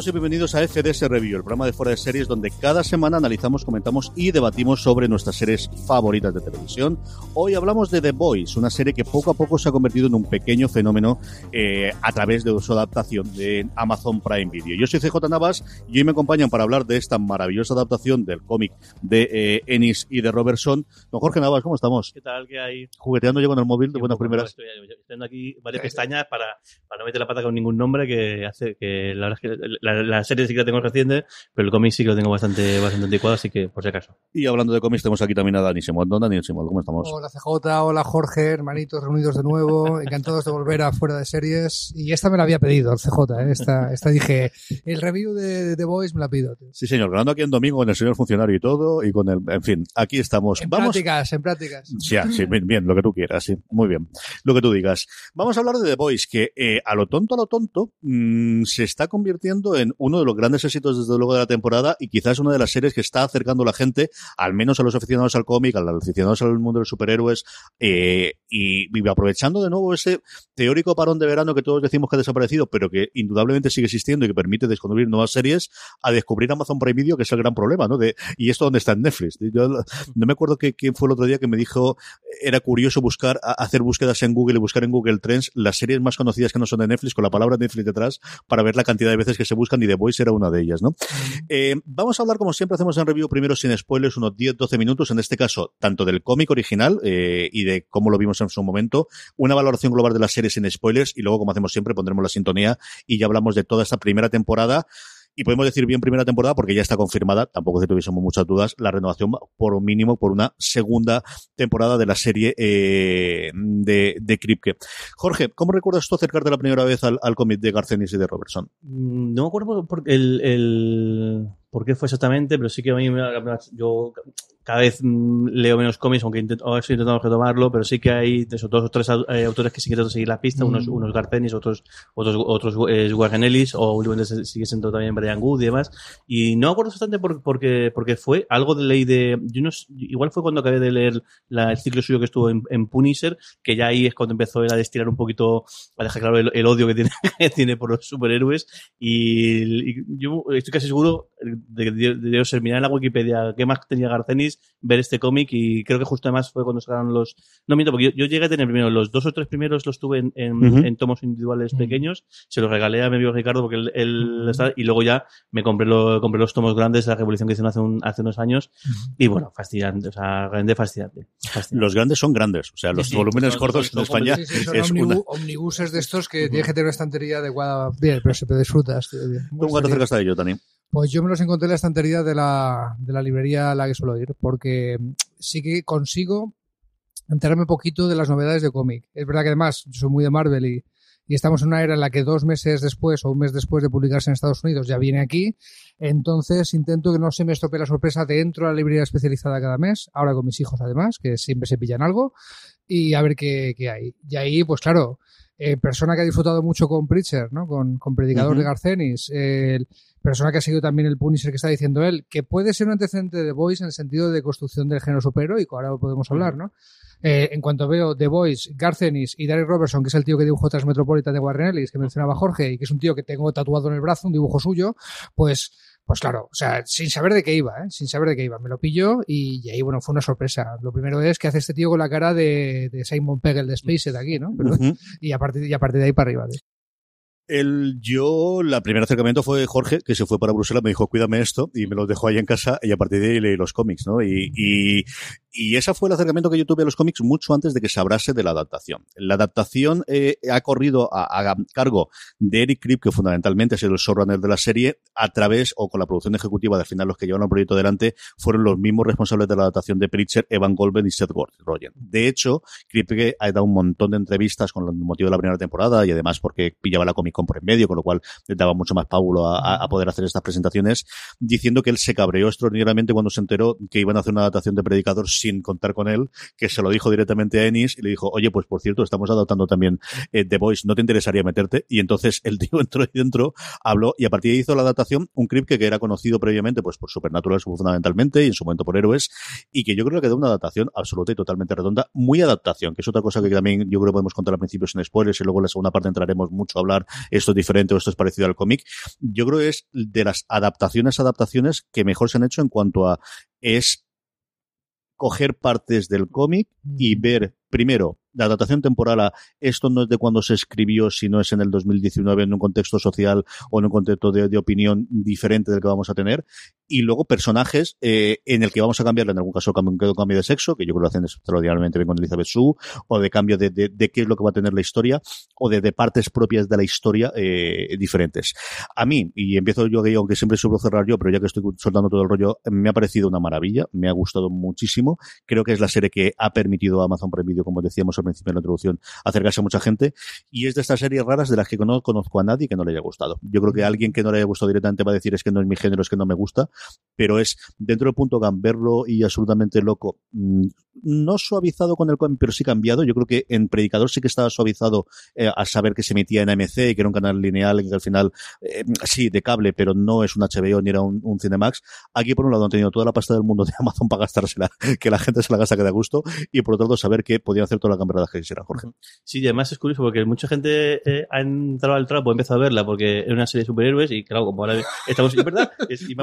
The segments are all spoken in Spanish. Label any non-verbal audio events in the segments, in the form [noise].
todos y bienvenidos a FDS Review, el programa de fuera de series donde cada semana analizamos, comentamos y debatimos sobre nuestras series favoritas de televisión. Hoy hablamos de The Boys, una serie que poco a poco se ha convertido en un pequeño fenómeno eh, a través de su adaptación de Amazon Prime Video. Yo soy CJ Navas y hoy me acompañan para hablar de esta maravillosa adaptación del cómic de eh, Ennis y de Robertson. Don Jorge Navas, ¿cómo estamos? ¿Qué tal? ¿Qué hay? Jugueteando yo con el móvil de buenas primeras. Estoy, estoy aquí varias pestañas para, para no meter la pata con ningún nombre que hace que la verdad es que la, la, serie sí que la tengo reciente, pero el cómic sí que lo tengo bastante, bastante anticuado, así que por si acaso. Y hablando de cómics, tenemos aquí también a Dani Simón. Don Dani Simón, ¿cómo estamos? Hola CJ, hola Jorge, hermanitos reunidos de nuevo, encantados de volver a Fuera de Series. Y esta me la había pedido el CJ, ¿eh? esta, esta dije, el review de The Voice me la pido. Tío. Sí, señor, grabando aquí en domingo con el señor funcionario y todo, y con el, en fin, aquí estamos. En Vamos... prácticas, en prácticas. Sí, sí bien, bien, lo que tú quieras, sí, muy bien, lo que tú digas. Vamos a hablar de The Voice, que eh, a lo tonto, a lo tonto, mmm, se está convirtiendo uno de los grandes éxitos desde luego de la temporada y quizás una de las series que está acercando a la gente, al menos a los aficionados al cómic, a los aficionados al mundo de los superhéroes, eh, y, aprovechando de nuevo ese teórico parón de verano que todos decimos que ha desaparecido, pero que indudablemente sigue existiendo y que permite descubrir nuevas series, a descubrir Amazon Prime Video, que es el gran problema, ¿no? De, y esto dónde está en Netflix. Yo no me acuerdo que, quién fue el otro día que me dijo, era curioso buscar, hacer búsquedas en Google y buscar en Google Trends las series más conocidas que no son de Netflix, con la palabra Netflix detrás, para ver la cantidad de veces que se buscan y The Voice era una de ellas, ¿no? Eh, vamos a hablar, como siempre hacemos en review, primero sin spoilers, unos 10-12 minutos, en este caso, tanto del cómic original eh, y de cómo lo vimos en su momento, una valoración global de la serie sin spoilers y luego, como hacemos siempre, pondremos la sintonía y ya hablamos de toda esta primera temporada. Y podemos decir bien primera temporada porque ya está confirmada, tampoco que tuviésemos muchas dudas, la renovación por mínimo por una segunda temporada de la serie eh, de, de Kripke. Jorge, ¿cómo recuerdas tú acercarte la primera vez al, al cómic de Garcenis y de Robertson? No me acuerdo porque el, el por qué fue exactamente, pero sí que a mí yo cada vez leo menos cómics, aunque intento, ahora estoy intentando retomarlo, pero sí que hay de esos dos o tres eh, autores que sí que intentan seguir la pista, mm. unos, unos Garcenis, otros, otros, otros eh, Warren Ellis, o últimamente sigue siendo también Brian Wood y demás. Y no acuerdo exactamente por, por qué, porque fue algo de ley de, yo no, igual fue cuando acabé de leer la, el ciclo suyo que estuvo en, en, Punisher, que ya ahí es cuando empezó él a destilar un poquito, a dejar claro el, el odio que tiene, [laughs] que tiene por los superhéroes. Y, y, yo estoy casi seguro debió ser mirar en la Wikipedia qué más tenía Garcenis, ver este cómic y creo que justo además fue cuando sacaron los... No miento, porque yo, yo llegué a tener primero los dos o tres primeros los tuve en, en, uh -huh. en tomos individuales uh -huh. pequeños, se los regalé a mi amigo Ricardo porque él, él uh -huh. y luego ya me compré, lo, compré los tomos grandes de la revolución que hicieron hace, un, hace unos años y bueno, fascinante, o sea, grande, fascinante, fascinante. Los grandes son grandes, o sea, los sí, volúmenes cortos en España sí, son es una... omnibuses de estos que tienes que tener una estantería adecuada bien, pero se te disfrutas. Tío, ¿Cómo te acercas a ello, Tani? Pues yo me los encontré en la estantería de la, de la librería a la que suelo ir, porque sí que consigo enterarme un poquito de las novedades de cómic. Es verdad que además yo soy muy de Marvel y, y estamos en una era en la que dos meses después o un mes después de publicarse en Estados Unidos ya viene aquí. Entonces intento que no se me estropee la sorpresa dentro de la librería especializada cada mes, ahora con mis hijos además, que siempre se pillan algo, y a ver qué, qué hay. Y ahí, pues claro, eh, persona que ha disfrutado mucho con Preacher, ¿no? Con, con Predicador de Garcenis, eh, persona que ha seguido también el Punisher que está diciendo él, que puede ser un antecedente de Voice en el sentido de construcción del género superheroico, ahora lo podemos hablar, ¿no? Eh, en cuanto veo The Voice, Garcenis y Derek Robertson, que es el tío que dibujó Transmetropolitan de Warren Ellis, que mencionaba Jorge, y que es un tío que tengo tatuado en el brazo, un dibujo suyo, pues pues claro, o sea, sin saber de qué iba, ¿eh? sin saber de qué iba. Me lo pilló y, y ahí, bueno, fue una sorpresa. Lo primero es que hace este tío con la cara de, de Simon Pegg, el de Space de aquí, ¿no? Pero, [laughs] y, a partir, y a partir de ahí para arriba. ¿eh? El, yo, la primer acercamiento fue Jorge, que se fue para Bruselas, me dijo, cuídame esto, y me lo dejó ahí en casa, y a partir de ahí leí los cómics, ¿no? Y, y, y ese fue el acercamiento que yo tuve a los cómics mucho antes de que se hablase de la adaptación. La adaptación eh, ha corrido a, cargo de Eric Krip, que fundamentalmente ha sido el showrunner de la serie, a través, o con la producción ejecutiva, de al final los que llevan el proyecto delante, fueron los mismos responsables de la adaptación de Preacher, Evan Goldberg y Seth Rogen. De hecho, Krip ha dado un montón de entrevistas con el motivo de la primera temporada, y además porque pillaba la Comic Con por en medio, con lo cual daba mucho más pábulo a, poder hacer estas presentaciones, diciendo que él se cabreó extraordinariamente cuando se enteró que iban a hacer una adaptación de Predicador sin contar con él, que se lo dijo directamente a Ennis y le dijo, oye, pues por cierto, estamos adaptando también eh, The Voice, ¿no te interesaría meterte? Y entonces el tío [laughs] entró ahí dentro, habló y a partir de ahí hizo la adaptación, un Kripke que era conocido previamente pues por Supernatural fundamentalmente y en su momento por Héroes, y que yo creo que quedó una adaptación absoluta y totalmente redonda, muy adaptación, que es otra cosa que también yo creo que podemos contar al principio sin spoilers y luego en la segunda parte entraremos mucho a hablar esto es diferente o esto es parecido al cómic. Yo creo que es de las adaptaciones, adaptaciones que mejor se han hecho en cuanto a es coger partes del cómic y ver primero la adaptación temporal a esto no es de cuando se escribió, sino es en el 2019 en un contexto social o en un contexto de, de opinión diferente del que vamos a tener. Y luego personajes eh, en el que vamos a cambiarle, en algún caso cambio, cambio de sexo, que yo creo que lo hacen extraordinariamente bien con Elizabeth Sue, o de cambio de, de, de, qué es lo que va a tener la historia, o de, de partes propias de la historia eh, diferentes. A mí, y empiezo yo aunque siempre suelo cerrar yo, pero ya que estoy soltando todo el rollo, me ha parecido una maravilla, me ha gustado muchísimo. Creo que es la serie que ha permitido a Amazon Prime Video, como decíamos al principio de la introducción, acercarse a mucha gente. Y es de estas series raras de las que no conozco a nadie que no le haya gustado. Yo creo que alguien que no le haya gustado directamente va a decir es que no es mi género, es que no me gusta, pero es dentro del punto gamberlo y absolutamente loco. No suavizado con el cómic, pero sí cambiado. Yo creo que en Predicador sí que estaba suavizado eh, al saber que se emetía en AMC y que era un canal lineal y que al final, eh, sí, de cable, pero no es un HBO ni era un, un, Cinemax. Aquí, por un lado, han tenido toda la pasta del mundo de [laughs] Amazon para gastársela, que la gente se la gasta que da gusto, y por otro lado, saber que podían hacer toda la camperada que quisieran, Jorge. Sí, y además es curioso porque mucha gente eh, ha entrado al trapo, ha empezado a verla porque es una serie de superhéroes y claro, como ahora estamos, es verdad, es, y me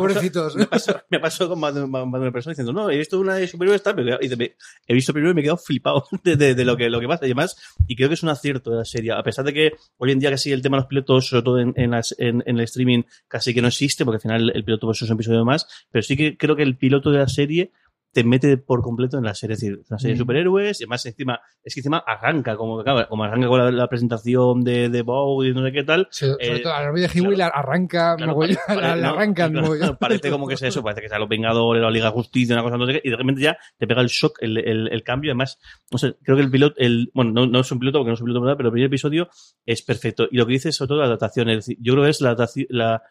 Me, pasó, con más de, más de, una persona diciendo, no, he visto una de superhéroes tal, pero he visto primero y me he quedado flipado [laughs] de, de, de, lo, que, lo que pasa y demás, y creo que es un acierto de la serie, a pesar de que hoy en día casi el tema de los pilotos, sobre todo en, en, las, en, en el streaming, casi que no existe, porque al final el piloto pues, es un episodio más, pero sí que creo que el piloto de la serie te mete por completo en la serie. Es decir, una serie de superhéroes, y además encima, es que encima arranca, como, como arranca con la, la presentación de, de Bow y no sé qué tal. Sí, sobre eh, todo a la de Hiwi claro, arranca, claro, mogollón, pare, la, arrancan. No, [laughs] parece como que es eso, parece que sea los Vengadores, la Liga de Justicia, una cosa no sé qué, y de repente ya te pega el shock, el, el, el cambio. Además, no sé, creo que el piloto, el, bueno, no, no es un piloto porque no es un piloto, ¿verdad? pero el primer episodio es perfecto. Y lo que dice sobre todo la adaptación, es decir, yo creo que es la, la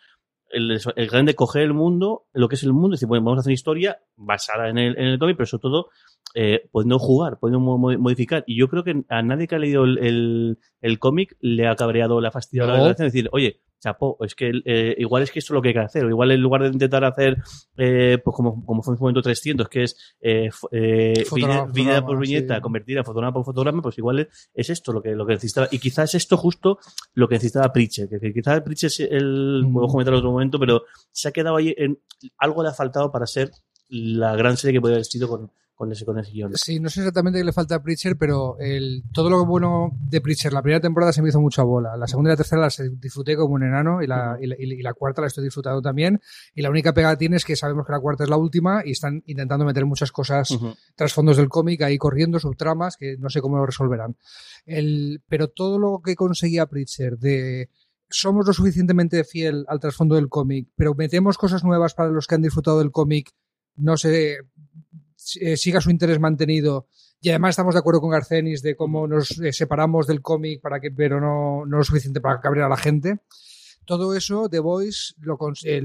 el, el grande coger el mundo, lo que es el mundo, y decir, bueno, vamos a hacer una historia basada en el, en el cómic, pero sobre todo eh, pudiendo jugar, pudiendo modificar. Y yo creo que a nadie que ha leído el, el, el cómic le ha cabreado la fastidiada no. la relación, decir, oye, chapó, es que eh, igual es que esto es lo que hay que hacer, o igual en lugar de intentar hacer, eh, pues como, como fue en su momento 300, que es eh, fotograma, viñeta por viñeta, sí. convertir a fotograma por fotograma, pues igual es, es, esto lo que, lo que necesitaba. Y quizás es esto justo lo que necesitaba Preacher, que, que quizás Preacher es el, mm. puedo comentar en otro momento, pero se ha quedado ahí en, algo le ha faltado para ser la gran serie que podría haber sido con, con ese, con ese guion. Sí, no sé exactamente qué le falta a Preacher, pero el, todo lo bueno de Preacher, la primera temporada se me hizo mucha bola. La segunda y la tercera las disfruté como un enano y la, uh -huh. y, la, y, la, cuarta la estoy disfrutando también. Y la única pega que tiene es que sabemos que la cuarta es la última y están intentando meter muchas cosas, uh -huh. trasfondos del cómic ahí corriendo, subtramas, que no sé cómo lo resolverán. El, pero todo lo que conseguía Preacher de somos lo suficientemente fiel al trasfondo del cómic, pero metemos cosas nuevas para los que han disfrutado del cómic, no sé, eh, siga su interés mantenido. Y además estamos de acuerdo con Garcenis de cómo nos eh, separamos del cómic para que, pero no, no lo suficiente para cabrear a la gente. Todo eso, The Voice lo, eh,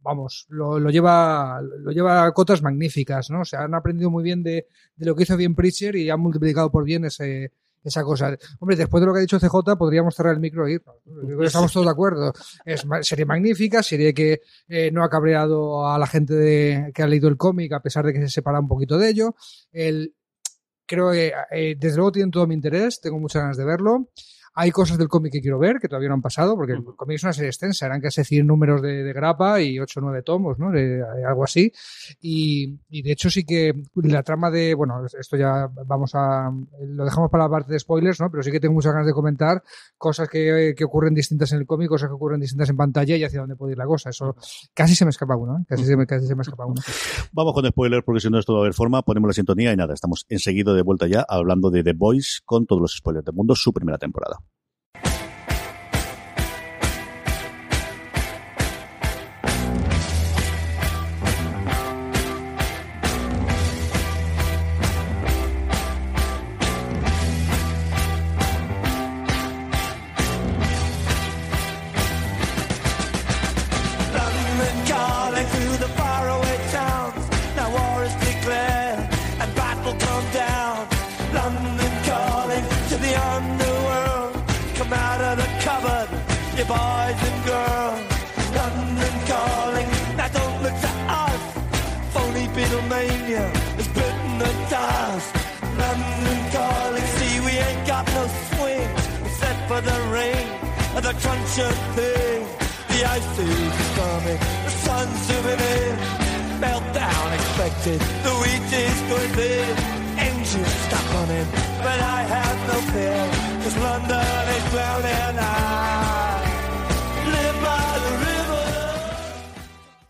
vamos, lo, lleva, lo lleva a cotas magníficas, ¿no? O han aprendido muy bien de, de, lo que hizo bien Preacher y han multiplicado por bien ese, esa cosa. Hombre, después de lo que ha dicho CJ, podríamos cerrar el micro y irnos. Estamos todos de acuerdo. Es serie magnífica, serie que eh, no ha cabreado a la gente de- que ha leído el cómic, a pesar de que se separa un poquito de ello. El, creo que eh, desde luego tienen todo mi interés, tengo muchas ganas de verlo. Hay cosas del cómic que quiero ver, que todavía no han pasado, porque el cómic es una serie extensa, eran casi 100 números de, de grapa y 8 o 9 tomos, ¿no? De- algo así. Y, y de hecho sí que la trama de, bueno, esto ya vamos a, lo dejamos para la parte de spoilers, ¿no? Pero sí que tengo muchas ganas de comentar cosas que, que ocurren distintas en el cómic, cosas que ocurren distintas en pantalla y hacia dónde puede ir la cosa. Eso casi se me escapa uno, ¿eh? Casi se me, casi se me escapa uno. [laughs] Vamos con spoilers porque si no esto va a haber forma, ponemos la sintonía y nada, estamos enseguida de vuelta ya hablando de The Boys con todos los spoilers del mundo, su primera temporada.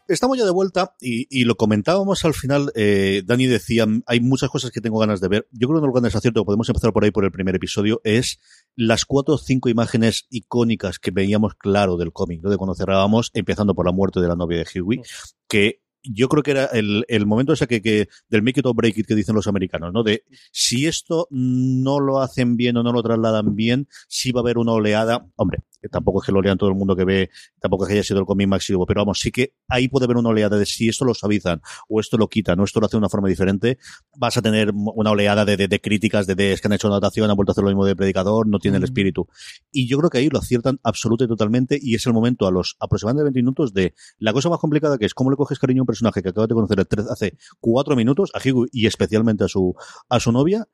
Estamos ya de vuelta y, y lo comentábamos al final. Eh, Dani decía, hay muchas cosas que tengo ganas de ver. Yo creo que uno de los grandes aciertos, podemos empezar por ahí por el primer episodio, es las cuatro o cinco imágenes icónicas que veíamos claro del cómic, ¿no? de cuando cerrábamos, empezando por la muerte de la novia de Huey, que yo creo que era el, el momento ese que, que del make it or break it que dicen los americanos, ¿no? De si esto no lo hacen bien o no lo trasladan bien, sí va a haber una oleada. Hombre, que tampoco es que lo lean todo el mundo que ve, tampoco es que haya sido el cómic máximo, pero vamos, sí que ahí puede haber una oleada de si esto lo suavizan o esto lo quitan o esto lo hace de una forma diferente, vas a tener una oleada de, de, de críticas de, de es que han hecho una adaptación, han vuelto a hacer lo mismo de predicador, no tiene el Mm. espíritu. Y yo creo que ahí lo aciertan absoluta y totalmente y es el momento a los aproximadamente 20 minutos de la cosa más complicada que es cómo le coges cariño personaje que acabas de conocer hace cuatro minutos, a Hugo y especialmente a su, a su novia,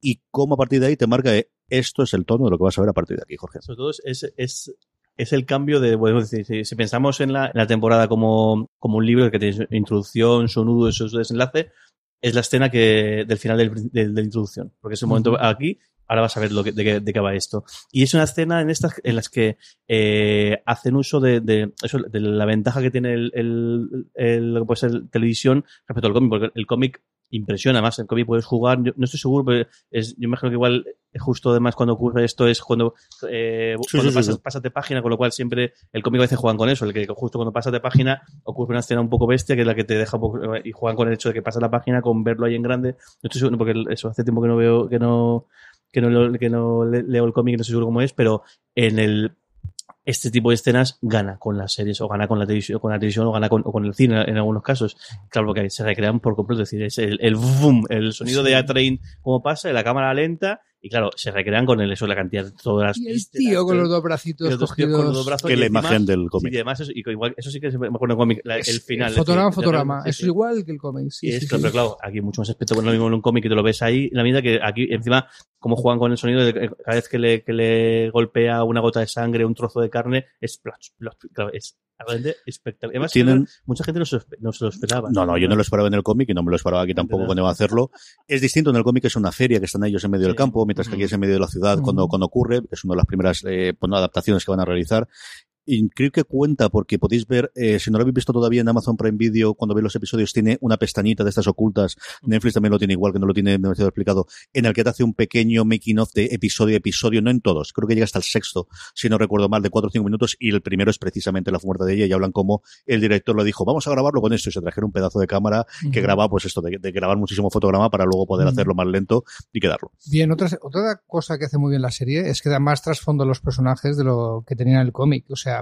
y cómo a partir de ahí te marca eh, esto es el tono de lo que vas a ver a partir de aquí, Jorge. Sobre todo es, es, es, el cambio de, bueno, si, si- pensamos en la, en la temporada como, como un libro que tiene su introducción, su nudo y su desenlace, es la escena que, del final del, del- de la introducción. Porque es el momento aquí, ahora vas a ver lo que, de, qué, de qué va esto. Y es una escena en estas en las que eh, hacen uso de, de, eso, de la ventaja que tiene el, el, el- lo que puede ser televisión respecto al cómic, porque el cómic impresiona más. El cómic puedes jugar, yo no estoy seguro, pero es, yo imagino que igual justo además cuando ocurre esto es cuando, eh, Sí, cuando sí, pasas, sí. pasas de página, con lo cual siempre el cómic a veces juegan con eso, el que justo cuando pasas de página ocurre una escena un poco bestia que es la que te deja poco- y juegan con el hecho de que pasas la página con verlo ahí en grande. No estoy seguro porque eso hace tiempo que no veo, que no, que no, lo- que no le- leo el cómic, no estoy seguro cómo es, pero en el este tipo de escenas gana con las series o gana con la televisión, con la televisión o gana con, o con el cine en algunos casos. Claro, porque se recrean por completo, es decir, es el, el boom, el sonido de A-Train como pasa, la cámara lenta y claro, se recrean con el, eso, la cantidad de todas las Y el vísceras, tío con los dos bracitos cogidos. con los dos brazos Que y la imagen del cómic. y además, eso, y igual, eso sí que se me acuerdo el cómic, la- el final. es Fotograma, decir, fotograma. sí, Eso sí. es igual que el cómic. Sí, Y es, sí, claro, sí. pero claro, aquí mucho más aspecto, bueno, lo mismo en un cómic que te lo ves ahí, la medida que aquí encima, como juegan con el sonido, de que cada vez que le, que le golpea una gota de sangre, un trozo de carne, es, claro, es realmente espectacular. Además, Tienen- mucha gente no se, no se lo esperaba. No, no, yo no lo esperaba en el cómic y no me lo esperaba aquí tampoco cuando iba a hacerlo. Es distinto en el cómic, es una feria que están ellos en medio del campo, mientras que aquí es en medio de la ciudad cuando, cuando ocurre, que es una de las primeras eh, pues, no, adaptaciones que van a realizar. Y creo que cuenta porque podéis ver, eh, si no lo habéis visto todavía en Amazon Prime Video, cuando veis los episodios, tiene una pestañita de estas ocultas. Netflix también lo tiene igual, que no lo tiene demasiado explicado, en el que te hace un pequeño making of de episodio a episodio, no en todos, creo que llega hasta el sexto, si no recuerdo mal, de cuatro o cinco minutos, y el primero es precisamente la muerte de ella, y hablan como el director lo dijo, vamos a grabarlo con esto, y se trajeron un pedazo de cámara que graba, pues esto, de, de grabar muchísimo fotograma para luego poder hacerlo más lento y quedarlo. Bien, otra, otra cosa que hace muy bien la serie es que da más trasfondo a los personajes de lo que tenían en el cómic. O sea,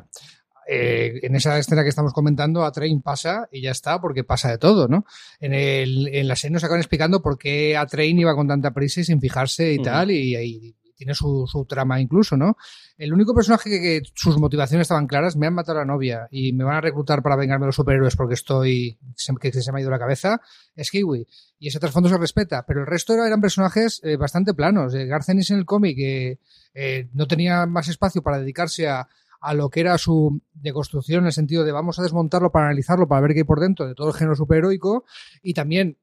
eh, en esa escena que estamos comentando, a Train pasa y ya está, porque pasa de todo, ¿no? En, el, en la serie nos acaban explicando por qué a Train iba con tanta prisa y sin fijarse y tal, y, y tiene su, su trama incluso, ¿no? El único personaje que, que sus motivaciones estaban claras, me han matado a la novia y me van a reclutar para vengarme de los superhéroes porque estoy, se- que se me ha ido la cabeza, es Kiwi. Y ese trasfondo se respeta, pero el resto eran personajes eh, bastante planos. Eh, Garth Ennis en el cómic eh, no tenía más espacio para dedicarse a, a lo que era su deconstrucción en el sentido de vamos a desmontarlo para analizarlo, para ver qué hay por dentro de todo el género superheroico y también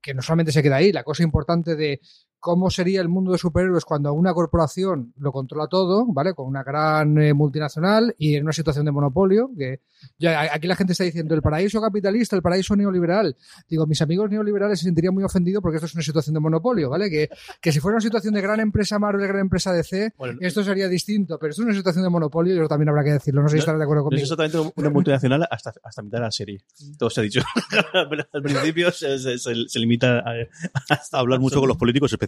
que no solamente se queda ahí, la cosa importante de cómo sería el mundo de superhéroes cuando una corporación lo controla todo, ¿vale? Con una gran eh, multinacional y en una situación de monopolio, que ya, aquí la gente está diciendo el paraíso capitalista, el paraíso neoliberal. Digo, mis amigos neoliberales se sentirían muy ofendidos porque esto es una situación de monopolio, ¿vale? Que, que si fuera una situación de gran empresa Marvel, gran empresa DC, Bueno, esto sería distinto, pero esto es una situación de monopolio y eso también habrá que decirlo. No sé si estarás de acuerdo No es conmigo. exactamente una multinacional hasta, hasta mitad de la serie. Todo se ha dicho. [laughs] Al principio se, se- se- se limita a, A hablar mucho con los políticos, especialmente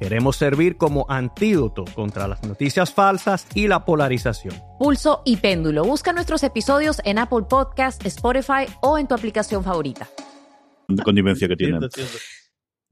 Queremos servir como antídoto contra las noticias falsas y la polarización. Pulso y péndulo. Busca nuestros episodios en Apple Podcast, Spotify o en tu aplicación favorita. connivencia que tienen. Cierto, cierto.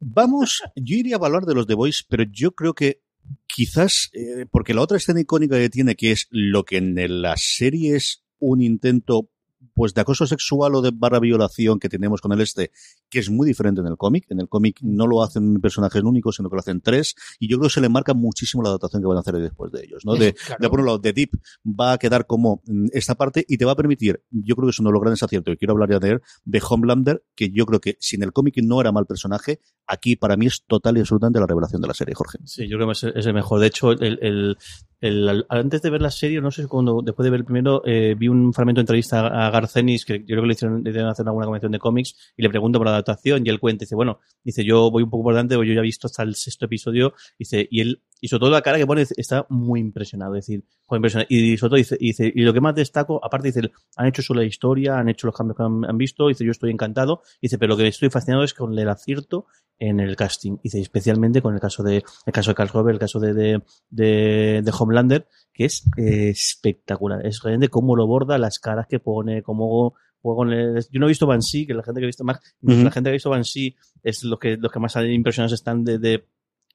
Vamos, yo iría a hablar de los The Boys, pero yo creo que quizás, eh, porque la otra escena icónica que tiene, que es lo que en la serie es un intento pues de acoso sexual o de barra violación que tenemos con el este, que es muy diferente en el cómic. En el cómic no lo hacen personajes únicos, sino que lo hacen tres, y yo creo que se le marca muchísimo la adaptación que van a hacer después de ellos, ¿no? De, Eso, claro. de por un lado, The Deep va a quedar como mm, esta parte y te va a permitir, yo creo que es uno de los grandes aciertos, y quiero hablar ya de él, de Homelander, que yo creo que si en el cómic no era mal personaje, aquí para mí es total y absolutamente la revelación de la serie, Jorge. Sí, yo creo que es es el mejor. De hecho, el, el- el- antes de ver la serie, no sé si cuando, después de ver el primero, eh, vi un fragmento de entrevista a Garcenis, que yo creo que le hicieron, le hicieron hacer alguna convención de cómics, y le pregunto por la adaptación, y él cuenta, dice, bueno, dice, yo voy un poco por delante, yo ya he visto hasta el sexto episodio, dice, y él, y sobre todo la cara que pone, está muy impresionado, es decir, muy impresionado. Y sobre todo dice, y dice, y lo que más destaco, aparte dice, han hecho solo la historia, han hecho los cambios que han, han visto, dice, yo estoy encantado, dice, pero lo que estoy fascinado es con el acierto en el casting. Dice, especialmente con el caso de, el caso de Carl Robert, el caso de, de, de, de Homelander, que es eh, espectacular. Es realmente cómo lo borda, las caras que pone, cómo juega con el- Yo no he visto Banshee, que la gente que ha visto más, la gente que ha visto Banshee es los que, los que más impresionados están de, de,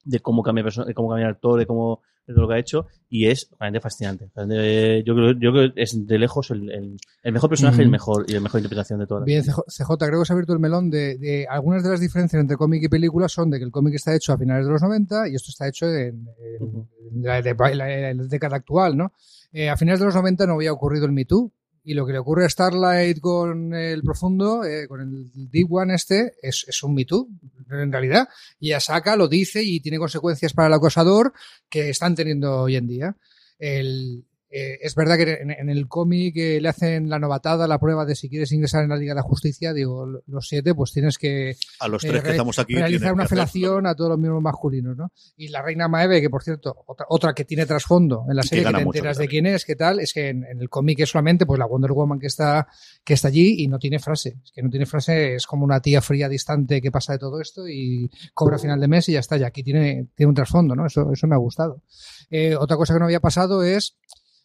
de cómo cambia de cómo cambia el actor, de cómo de lo que ha hecho, y es realmente fascinante. Realmente, yo creo, yo creo que es de lejos el, el, el mejor personaje y el mejor, y la mejor interpretación de todas Bien, CJ, creo que se ha abierto el melón de, de algunas de las diferencias entre cómic y película son de que el cómic está hecho a finales de los 90 y esto está hecho en, en- Ujú. en la, de- la- la década actual, ¿no? Eh, a finales de los 90 no había ocurrido el Me Too y lo que le ocurre a Starlight con el Profundo, eh, con el Deep One este, es, es un Me Too, en realidad. Y ella saca, lo dice y tiene consecuencias para el acosador que están teniendo hoy en día. El, eh, es verdad que en, en el cómic eh, le hacen la novatada, la prueba de si quieres ingresar en la Liga de la Justicia, digo, lo- los siete, pues tienes que A los eh, tres que estamos aquí. realizar una felación a todos los miembros masculinos, ¿no? Y la reina Maeve, que por cierto, otra, otra que tiene trasfondo en la que serie, que, te mucho enteras de quién es, qué tal, es que en, en el cómic es solamente pues la Wonder Woman que está, que está allí y no tiene frase. Es que no tiene frase, es como una tía fría, distante que pasa de todo esto y cobra a final de mes y ya está. Y aquí tiene, tiene un trasfondo, ¿no? Eso, eso me ha gustado. Otra cosa que no había pasado es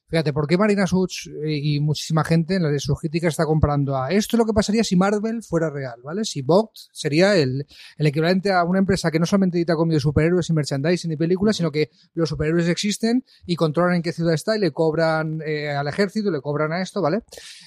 Fíjate, ¿por qué Marina Such eh, y muchísima gente en la de sus críticas está comprando a esto es lo que pasaría si Marvel fuera real, ¿vale? Si Vogt sería el, el equivalente a una empresa que no solamente edita cómics de superhéroes y merchandising y películas, sino que los superhéroes existen y controlan en qué ciudad está y le cobran eh, al ejército, le cobran a esto, ¿vale?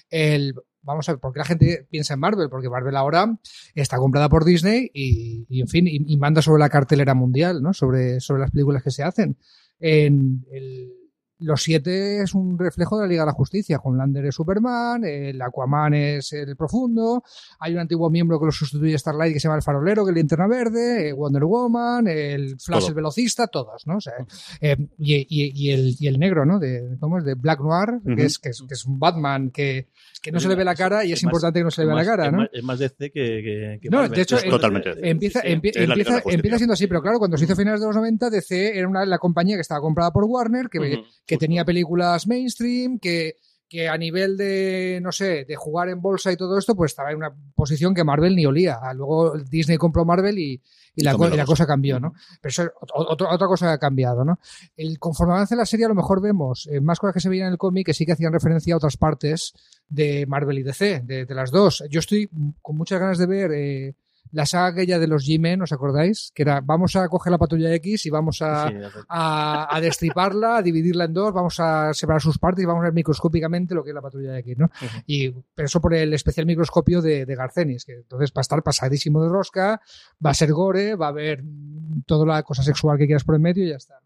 El, vamos a ver, ¿por qué la gente piensa en Marvel? Porque Marvel ahora está comprada por Disney y, y, en fin, y, y manda sobre la cartelera mundial, ¿no? Sobre, sobre las películas que se hacen. En el, los siete es un reflejo de la Liga de la Justicia. Homelander es Superman, el Aquaman es el Profundo, hay un antiguo miembro que lo sustituye Starlight que se llama el Farolero, que es Linterna Verde, eh, Wonder Woman, el Flash Todo. el Velocista, todos, ¿no? O sea, eh, y, y- y el, y el negro, ¿no? De, ¿Cómo es? De Black Noir, que, es, que, es, que es un Batman que, que no se le ve la cara y es, importante que no se le vea la cara, ¿no? más- Es más DC que, No, de hecho, Es eh, totalmente. Empieza, la empieza, Justicia. empieza siendo así, pero claro, cuando se hizo finales de los 90, DC era una, la compañía que estaba comprada por Warner, que, que tenía películas mainstream, que, que a nivel de, no sé, de jugar en bolsa y todo esto, pues estaba en una posición que Marvel ni olía. Ah, Luego Disney compró Marvel y, y la, cambió co- la y la cosa. cambió, ¿no? Pero eso es otro- otra cosa que ha cambiado, ¿no? El, conforme avance la serie, a lo mejor vemos eh, más cosas que se veían en el cómic que sí que hacían referencia a otras partes de Marvel y DC, de, de las dos. Yo estoy con muchas ganas de ver eh, la saga aquella de los G-Men, ¿os acordáis? Que era, vamos a coger la patrulla X y vamos a, Sí, a, a destriparla, a dividirla en dos, vamos a separar sus partes y vamos a ver microscópicamente lo que es la patrulla X, ¿no? Y eso por el especial microscopio de, de Garcenis, que entonces va a estar pasadísimo de rosca, va a ser gore, va a haber mm, toda la cosa sexual que quieras por en medio y ya está.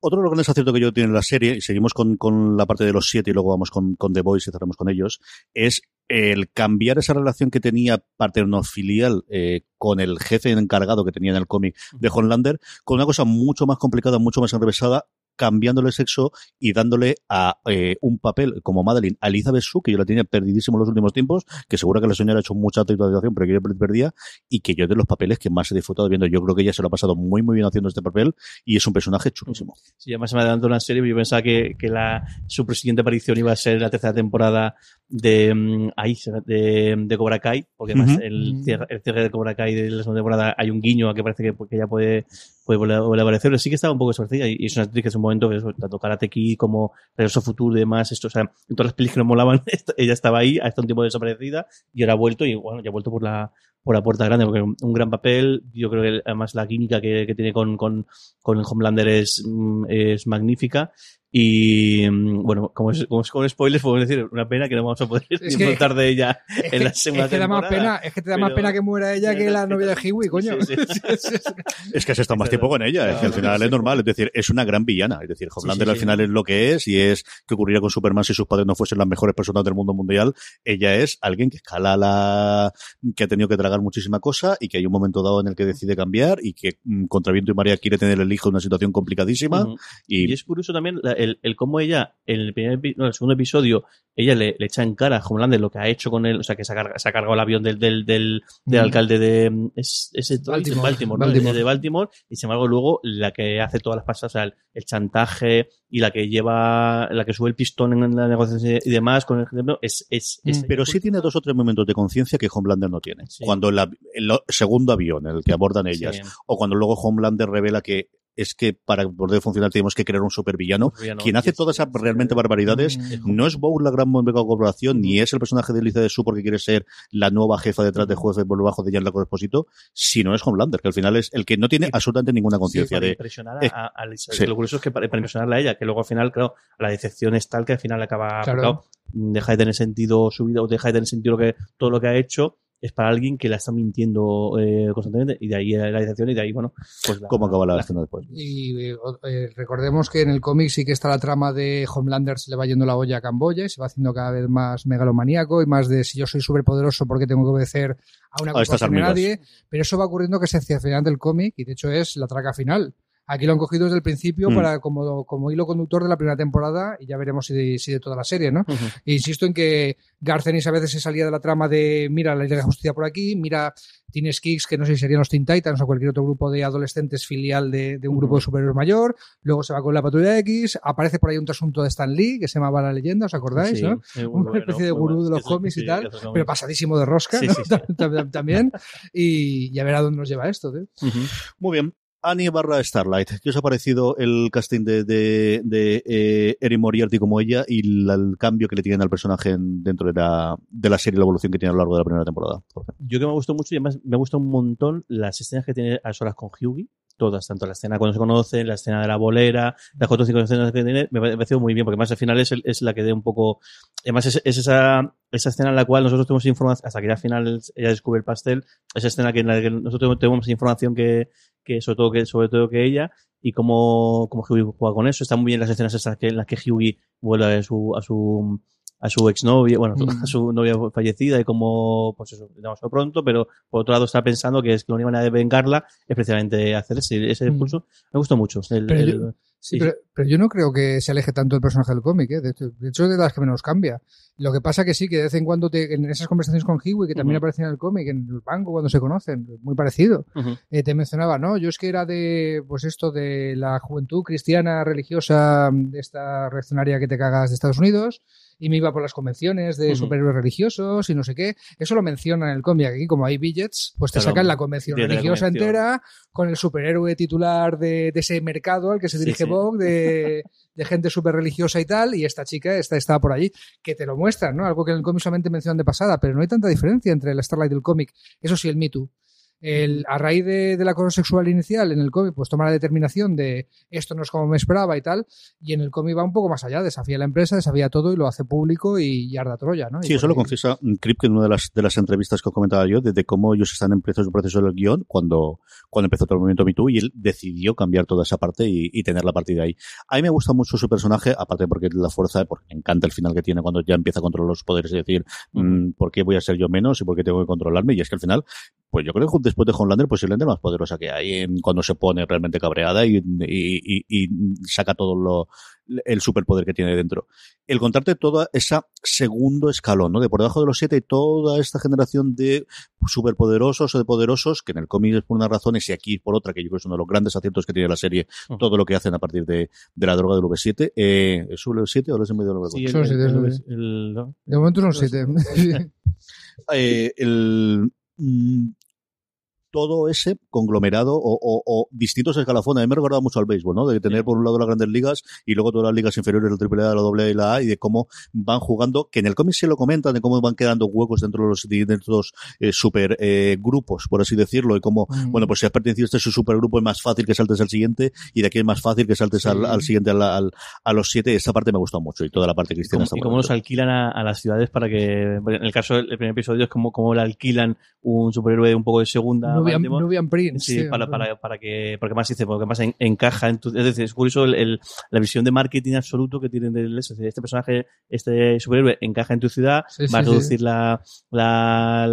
Otro de los grandes aciertos que yo tiene en la serie, y seguimos con, con la parte de los siete y luego vamos con, con The Boys y cerramos con ellos, es el cambiar esa relación que tenía paterno-filial eh, con el jefe encargado que tenía en el cómic de Homelander, con una cosa mucho más complicada, mucho más enrevesada, cambiándole sexo y dándole a eh, un papel como Madeline a Elizabeth Shue, que yo la tenía perdidísimo en los últimos tiempos, que seguro que la señora ha hecho mucha titulación, pero que yo perdía, y que yo de los papeles que más he disfrutado viendo. Yo creo que ella se lo ha pasado muy, muy bien haciendo este papel y es un personaje chulísimo. Sí, además se me adelantó una serie, pero yo pensaba que, que la, su siguiente aparición iba a ser la tercera temporada de, mm, ahí, de, de Cobra Kai, porque además Ujú. el, cierre, el cierre de Cobra Kai de la segunda temporada hay un guiño a que parece que, que ya puede, puede volver, volver a aparecer, pero sí que estaba un poco desaparecida y, y es una actriz que es un momento que eso, tanto Karate Kid como Regreso Futuro y demás, esto, o sea, en todas las películas que nos molaban, [laughs] ella estaba ahí, ha estado un tiempo desaparecida y ahora ha vuelto y bueno, ya ha vuelto por la, por la puerta grande, porque un, un gran papel, yo creo que además la química que, que tiene con, con, con el Homelander es, mm, es magnífica. Y mm, bueno, como es, como es con spoilers, podemos decir una pena que no vamos a poder Es que- disfrutar de ella [laughs] Es en la segunda es que da más temporada. pena, es que te da más pena que muera ella que la novia de Hiwi, coño. Sí, sí. [laughs] Es que has estado más tiempo con ella, es que al final es normal, es decir, es una gran villana, es decir, Homelander al final es lo que es y es que ocurriría con Superman si sus padres no fuesen las mejores personas del mundo mundial, ella es alguien que escala la, que ha tenido que tragar muchísima cosa y que hay un momento dado en el que decide cambiar y que mm, contra viento y María quiere tener el hijo en una situación complicadísima. Y y es curioso también la- el, el cómo ella, en el, primer, no, el segundo episodio, ella le, le echa en cara a Homelander lo que ha hecho con él, o sea, que se ha, carga- se ha cargado el avión del, del, del, del Mm. alcalde de mm, es, Baltimore. Baltimore, ¿no? Baltimore. De, Baltimore, y sin embargo luego la que hace todas las pasas, o sea, el, el chantaje y la que lleva, la que sube el pistón en la negociación y demás con el ejemplo, es, es, es- pero sí tiene dos o tres momentos de conciencia que Homelander no tiene. Sí. Cuando el, segundo avión, el que abordan ellas, Sí. o cuando luego Homelander revela que es que para poder funcionar tenemos que crear un supervillano, Supervillano. quien hace todas esas realmente barbaridades Mm. no es Bow la gran mega corporación, ni es el personaje de Lisa de Su porque quiere ser la nueva jefa detrás de jueces por debajo de Giancarlo Esposito, sino es Homelander, que al final es el que no tiene absolutamente ninguna conciencia para de... impresionar eh, a, a Lisa. sí. Lo curioso es que para, para impresionarla a ella, que luego al final, claro, la decepción es tal que al final acaba. Claro. claro, deja de tener sentido su vida o deja de tener sentido lo que, todo lo que ha hecho. Es para alguien que la está mintiendo eh, constantemente y de ahí la decepción y de ahí, bueno, pues la- ¿Cómo acaba la la- escena después? Y eh, eh, recordemos que en el cómic sí que está la trama de Homelander se le va yendo la olla a Camboya y se va haciendo cada vez más megalomaníaco y más de si yo soy superpoderoso porque tengo que obedecer a una A estas corporación de nadie. Pero eso va ocurriendo que se hacia el final del cómic y de hecho es la traca final. Aquí lo han cogido desde el principio Mm. para como, como hilo conductor de la primera temporada y ya veremos si de, si de toda la serie, ¿no? E insisto en que Garcenis a veces se salía de la trama de mira la Liga de la Justicia por aquí, mira tienes Kicks que no sé si serían los Teen Titans o cualquier otro grupo de adolescentes filial de, de un grupo de superhéroes mayor, luego se va con la Patrulla X, aparece por ahí un trasunto de Stan Lee que se llamaba La Leyenda, ¿os acordáis? Una bueno, especie de gurú bueno. de los cómics sí, y tal, pero pasadísimo de rosca [laughs] también y ya verá dónde nos lleva esto. Muy bien. Annie barra Starlight. ¿Qué os ha parecido el casting de, de, eh, Erin Moriarty como ella y la- el cambio que le tienen al personaje en- dentro de la, de la serie la evolución que tiene a lo largo de la primera temporada? Yo que me gustó mucho y además me gusta un montón las escenas que tiene a solas con Hughie. Todas, tanto la escena cuando se conocen, la escena de la bolera, las cuatro o cinco escenas que tiene, me pareció muy bien, porque más al final es, es la que dé un poco. Además, es, es esa, esa escena en la cual nosotros tenemos información, hasta que al final ella descubre el pastel, esa escena que en la que nosotros tenemos información que, que sobre todo que sobre todo que ella y cómo, cómo Hughie juega con eso. Están muy bien las escenas estas que, en las que Hughie vuelve a su, a su, a su exnovia, bueno, [laughs] Mm. a su novia fallecida y cómo, pues eso, demasiado pronto, pero por otro lado está pensando que es que la única manera de vengarla es precisamente hacer ese, ese Mm. impulso. Me gustó mucho. El, Pero el- yo- Sí, Sí. pero, pero yo no creo que se aleje tanto el personaje del cómic, ¿eh? de, hecho, de hecho es de las que menos cambia. Lo que pasa que sí, que de vez en cuando te- en esas conversaciones con Hiwi, que también Ujú. aparecen en el cómic, en el banco cuando se conocen, muy parecido, eh, te mencionaba, no, yo es que era de, pues esto, de la juventud cristiana religiosa, de esta reaccionaria que te cagas de Estados Unidos, y me iba por las convenciones de superhéroes religiosos y no sé qué. Eso lo mencionan en el cómic. Aquí, como hay billets, pues te Claro, sacan la convención la religiosa convención. entera con el superhéroe titular de, de ese mercado al que se dirige sí. Vogue, de, [laughs] de gente súper religiosa y tal, y esta chica esta, estaba por allí, que te lo muestran, ¿no? Algo que en el cómic solamente mencionan de pasada, pero no hay tanta diferencia entre el Starlight y el cómic. Eso sí, el Me Too. El, a raíz de, del acoso sexual inicial en el cómic, pues toma la determinación de esto no es como me esperaba y tal, y en el cómic va un poco más allá, desafía a la empresa, desafía todo y lo hace público y, y arda Troya, ¿no? Y Sí, eso lo confiesa Kripke en una de las, de las entrevistas que os comentaba yo, de, de cómo ellos están en proceso, proceso del guion cuando, cuando empezó todo el movimiento Me Too y él decidió cambiar toda esa parte y, y tener la partida ahí. A mí me gusta mucho su personaje, aparte porque la fuerza, porque me encanta el final que tiene cuando ya empieza a controlar los poderes y decir, mm, ¿por qué voy a ser yo menos y por qué tengo que controlarme? Y es que al final, pues yo creo que después de Homelander, posiblemente la más poderosa que hay en cuando se pone realmente cabreada y, y, y- y saca todo lo, el superpoder que tiene dentro. El contarte toda esa segundo escalón, ¿no? De por debajo de los siete y toda esta generación de superpoderosos o de poderosos, que en el cómic es por unas razones y aquí por otra, que yo creo que es uno de los grandes aciertos que tiene la serie, todo lo que hacen a partir de, de la droga del V7. Eh, ¿Es un V7 o lo he medio del V4? Sí, el- Son el- siete, el-. De momento son Los- siete. eh, el mm, todo ese conglomerado o, o- o distintos escalafones. A mí me recordaba mucho al béisbol, ¿no? De tener por un lado las grandes ligas y luego todas las ligas inferiores, el triple A, la doble A y la A, y de cómo van jugando, que en el cómic se lo comentan, de cómo van quedando huecos dentro de los, dentro de los eh, super eh, grupos, por así decirlo, y cómo, Mm. bueno, pues si has pertenecido a este su supergrupo es más fácil que saltes al siguiente, y de aquí es más fácil que saltes Sí. al, al siguiente, al, al- a los siete. Esa parte me gustó mucho, y toda la parte Y cristiana cómo, está y cómo los alquilan a, a las ciudades para que. En el caso del el primer episodio es como, como le alquilan un superhéroe un poco de segunda. Nubian, Baltimore. Nubian Prince. Sí, sí, para, para, para que, porque más dice, porque más en- encaja en tu, es decir, es curioso el, el- la visión de marketing absoluto que tienen de eso. Es decir, este personaje, este superhéroe encaja en tu ciudad, Sí, va a sí, reducir la, la,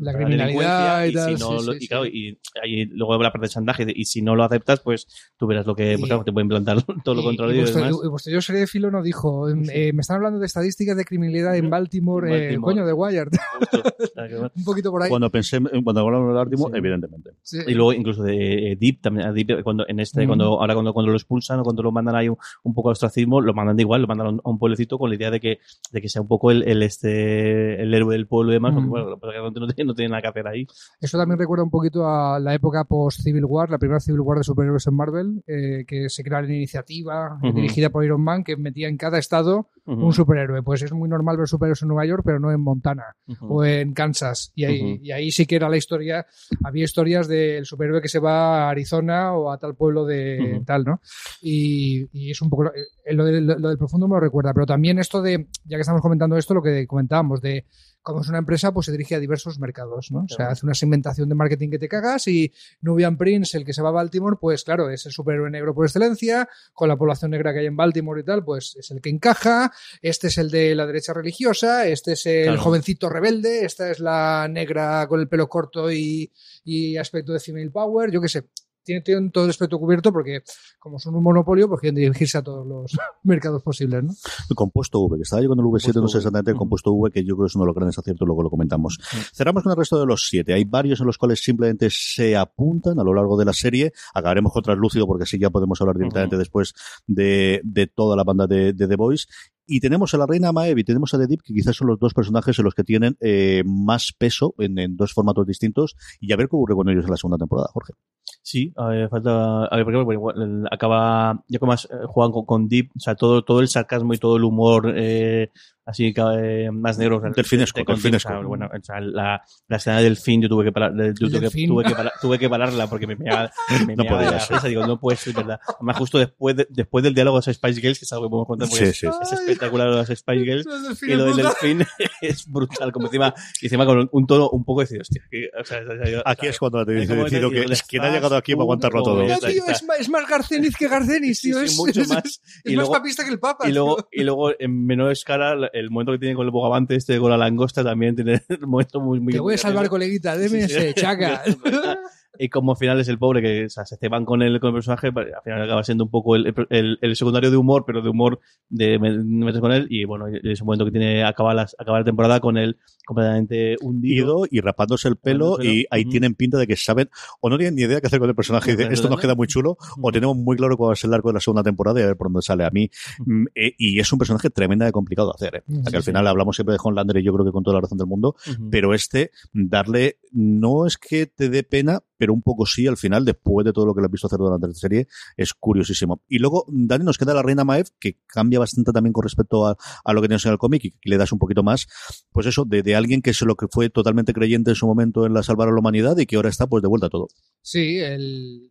La criminalidad delincuencia, y tal, si no sí, lo- sí, y claro, sí. y, ahí luego la parte de chantaje, y si no lo aceptas, pues tú verás lo que, Y- pues claro, te pueden plantar [laughs] todo lo Y- contrario y y, vuestro, demás. y vuestro yo seré filo no dijo, em, Sí. eh, me están hablando de estadísticas de criminalidad en. Baltimore, En eh, Baltimore. coño, de Wired. [laughs] Un poquito por ahí. Cuando pensé, cuando hablamos del último, Sí. evidentemente. Sí. Y luego incluso de eh, Deep también a Deep, eh, cuando en este Mm. cuando ahora cuando, cuando lo expulsan o cuando lo mandan ahí un, un poco al ostracismo lo mandan de igual lo mandan a un, a pueblecito con la idea de que de que sea un poco el, el este el héroe del pueblo y demás porque Mm. bueno porque no, no tiene, no tiene nada que hacer ahí Eso también recuerda un poquito a la época post-Civil War, la primera Civil War de superhéroes en Marvel, eh, que se crea la iniciativa eh, Ujú. dirigida por Iron Man, que metía en cada estado Un superhéroe. Pues es muy normal ver superhéroes en Nueva York, pero no en Montana o en Kansas. Y ahí, y ahí sí que era la historia, había historias del superhéroe que se va a Arizona o a tal pueblo de tal, ¿no? Y, y es un poco, eh, lo, del- lo del profundo me lo recuerda, pero también esto de, ya que estamos comentando esto, lo que comentábamos de como es una empresa, pues se dirige a diversos mercados, ¿no? O sea, hace una segmentación de marketing que te cagas y Nubian Prince, el que se va a Baltimore, pues claro, es el superhéroe negro por excelencia, con la población negra que hay en Baltimore y tal, pues es el que encaja, este es el de la derecha religiosa, este es el Claro. jovencito rebelde, esta es la negra con el pelo corto y, y aspecto de female power, yo qué sé. Tiene, tienen todo el espectro cubierto porque, como son un monopolio, pues quieren dirigirse a todos los [laughs] mercados posibles, ¿no? El compuesto V, que estaba yo con el V7, no sé exactamente el compuesto V, que yo creo que es uno de los grandes aciertos, luego lo comentamos. Cerramos con el resto de los siete. Hay varios en los cuales simplemente se apuntan a lo largo de la serie. Acabaremos con Translúcido porque así ya podemos hablar directamente después de, de toda la banda de, de The Voice. Y tenemos a la reina Maeve y tenemos a The Deep, que quizás son los dos personajes en los que tienen eh, más peso en, en dos formatos distintos. Y a ver qué ocurre con ellos en la segunda temporada, Jorge. Sí, falta. A ver, porque bueno, acaba. Ya como más eh, juegan con, con Deep, o sea, todo, todo el sarcasmo y todo el humor eh, así eh, más negro. o sea, Delfinesco, de- de- delfinesco. bueno, o sea, la, la escena del fin yo tuve que parar, yo tuve, que, tuve, que parar- tuve que pararla porque me meaba, me [laughs] No de la. Digo, no puede ser verdad. Además, justo después, de- después del diálogo de las Spice Girls, que es algo que podemos contar porque Sí, es, sí, es espectacular lo de las Spice Girls. Y lo del delfín [laughs] es brutal, como encima, encima con un tono un poco decir, hostia, que, o sea, Aquí es cuando te dice decido que quien ha llegado aquí para tú aguantarlo todo. Es, más, Garcenis que Garcenis, Sí, tío. es, mucho más. [laughs] es más luego- papista que el Papa. Y luego, y luego, en menor escala, el momento que tiene con el bogavante este con la langosta también tiene [laughs] un momento muy, muy Te voy a salvar, coleguita, deme ese, chaca. [laughs] [laughs] y como al final es el pobre que o sea, se ceban con el, con el personaje, al final acaba siendo un poco el, el, el secundario de humor, pero de humor de me- metes con él. Y bueno, es un momento que tiene acaba, las, acaba la temporada con él completamente hundido. Ido y rapándose el pelo Rapándose el y ahí tienen pinta de que saben o no tienen ni idea qué hacer con el personaje y dicen, esto nos queda muy chulo o tenemos muy claro cuál va a ser el arco de la segunda temporada y a ver por dónde sale a mí mm, eh, y es un personaje tremendamente complicado de hacer ¿eh? Que al Sí, final hablamos siempre de Homelander y yo creo que con toda la razón del mundo pero este darle no es que te dé pena pero un poco sí al final después de todo lo que le has visto hacer durante la serie es curiosísimo. Y luego Dani nos queda la reina Maeve que cambia bastante también con respecto a, a lo que tienes en el cómic y que le das un poquito más pues eso de, de alguien que se lo que fue totalmente creyente en su momento en la salvar a la humanidad y que ahora está pues de vuelta a todo. Sí, el,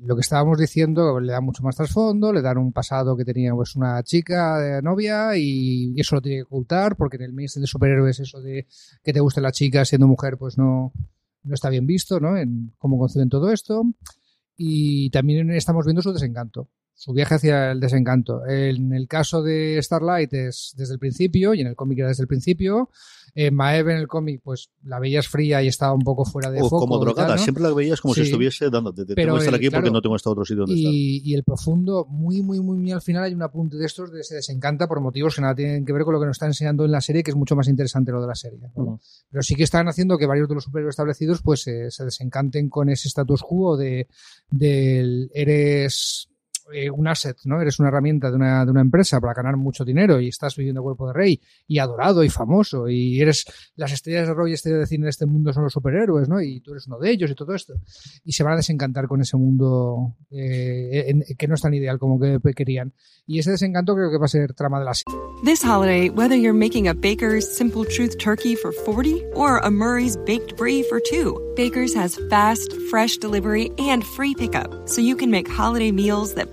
lo que estábamos diciendo le da mucho más trasfondo, le dan un pasado que tenía pues una chica de novia y eso lo tiene que ocultar porque en el mainstream de superhéroes eso de que te guste la chica siendo mujer pues no, no está bien visto, ¿no? En cómo conciben todo esto. Y también estamos viendo su desencanto, su viaje hacia el desencanto. En el caso de Starlight es desde el principio y en el cómic era desde el principio. Eh, Maeve en el cómic pues la veías fría y estaba un poco fuera de o foco. como y tal, drogada ¿no? siempre la veías como si estuviese dando te, tengo que estar aquí porque no tengo este otro sitio donde estar Y, y el profundo, muy, muy, muy, muy al final hay un apunte de estos de se desencanta por motivos que nada tienen que ver con lo que nos está enseñando en la serie, que es mucho más interesante lo de la serie. ¿no? Ujú. Pero sí que están haciendo que varios de los superhéroes establecidos pues eh, se desencanten con ese status quo de del eres eh, un asset, ¿no? Eres una herramienta de una, de una empresa para ganar mucho dinero y estás viviendo cuerpo de rey y adorado y famoso y eres las estrellas de y de este mundo son los superhéroes, ¿no? Y tú eres uno de ellos y todo esto. Y se van a desencantar con ese mundo eh, que no es tan ideal como que querían. Y ese desencanto creo que va a ser trama de la. This holiday, whether you're making a Baker's Simple Truth turkey for 40 or a Murray's Baked Brie for 2, Baker's has fast, fresh delivery and free pickup, so you can make holiday meals that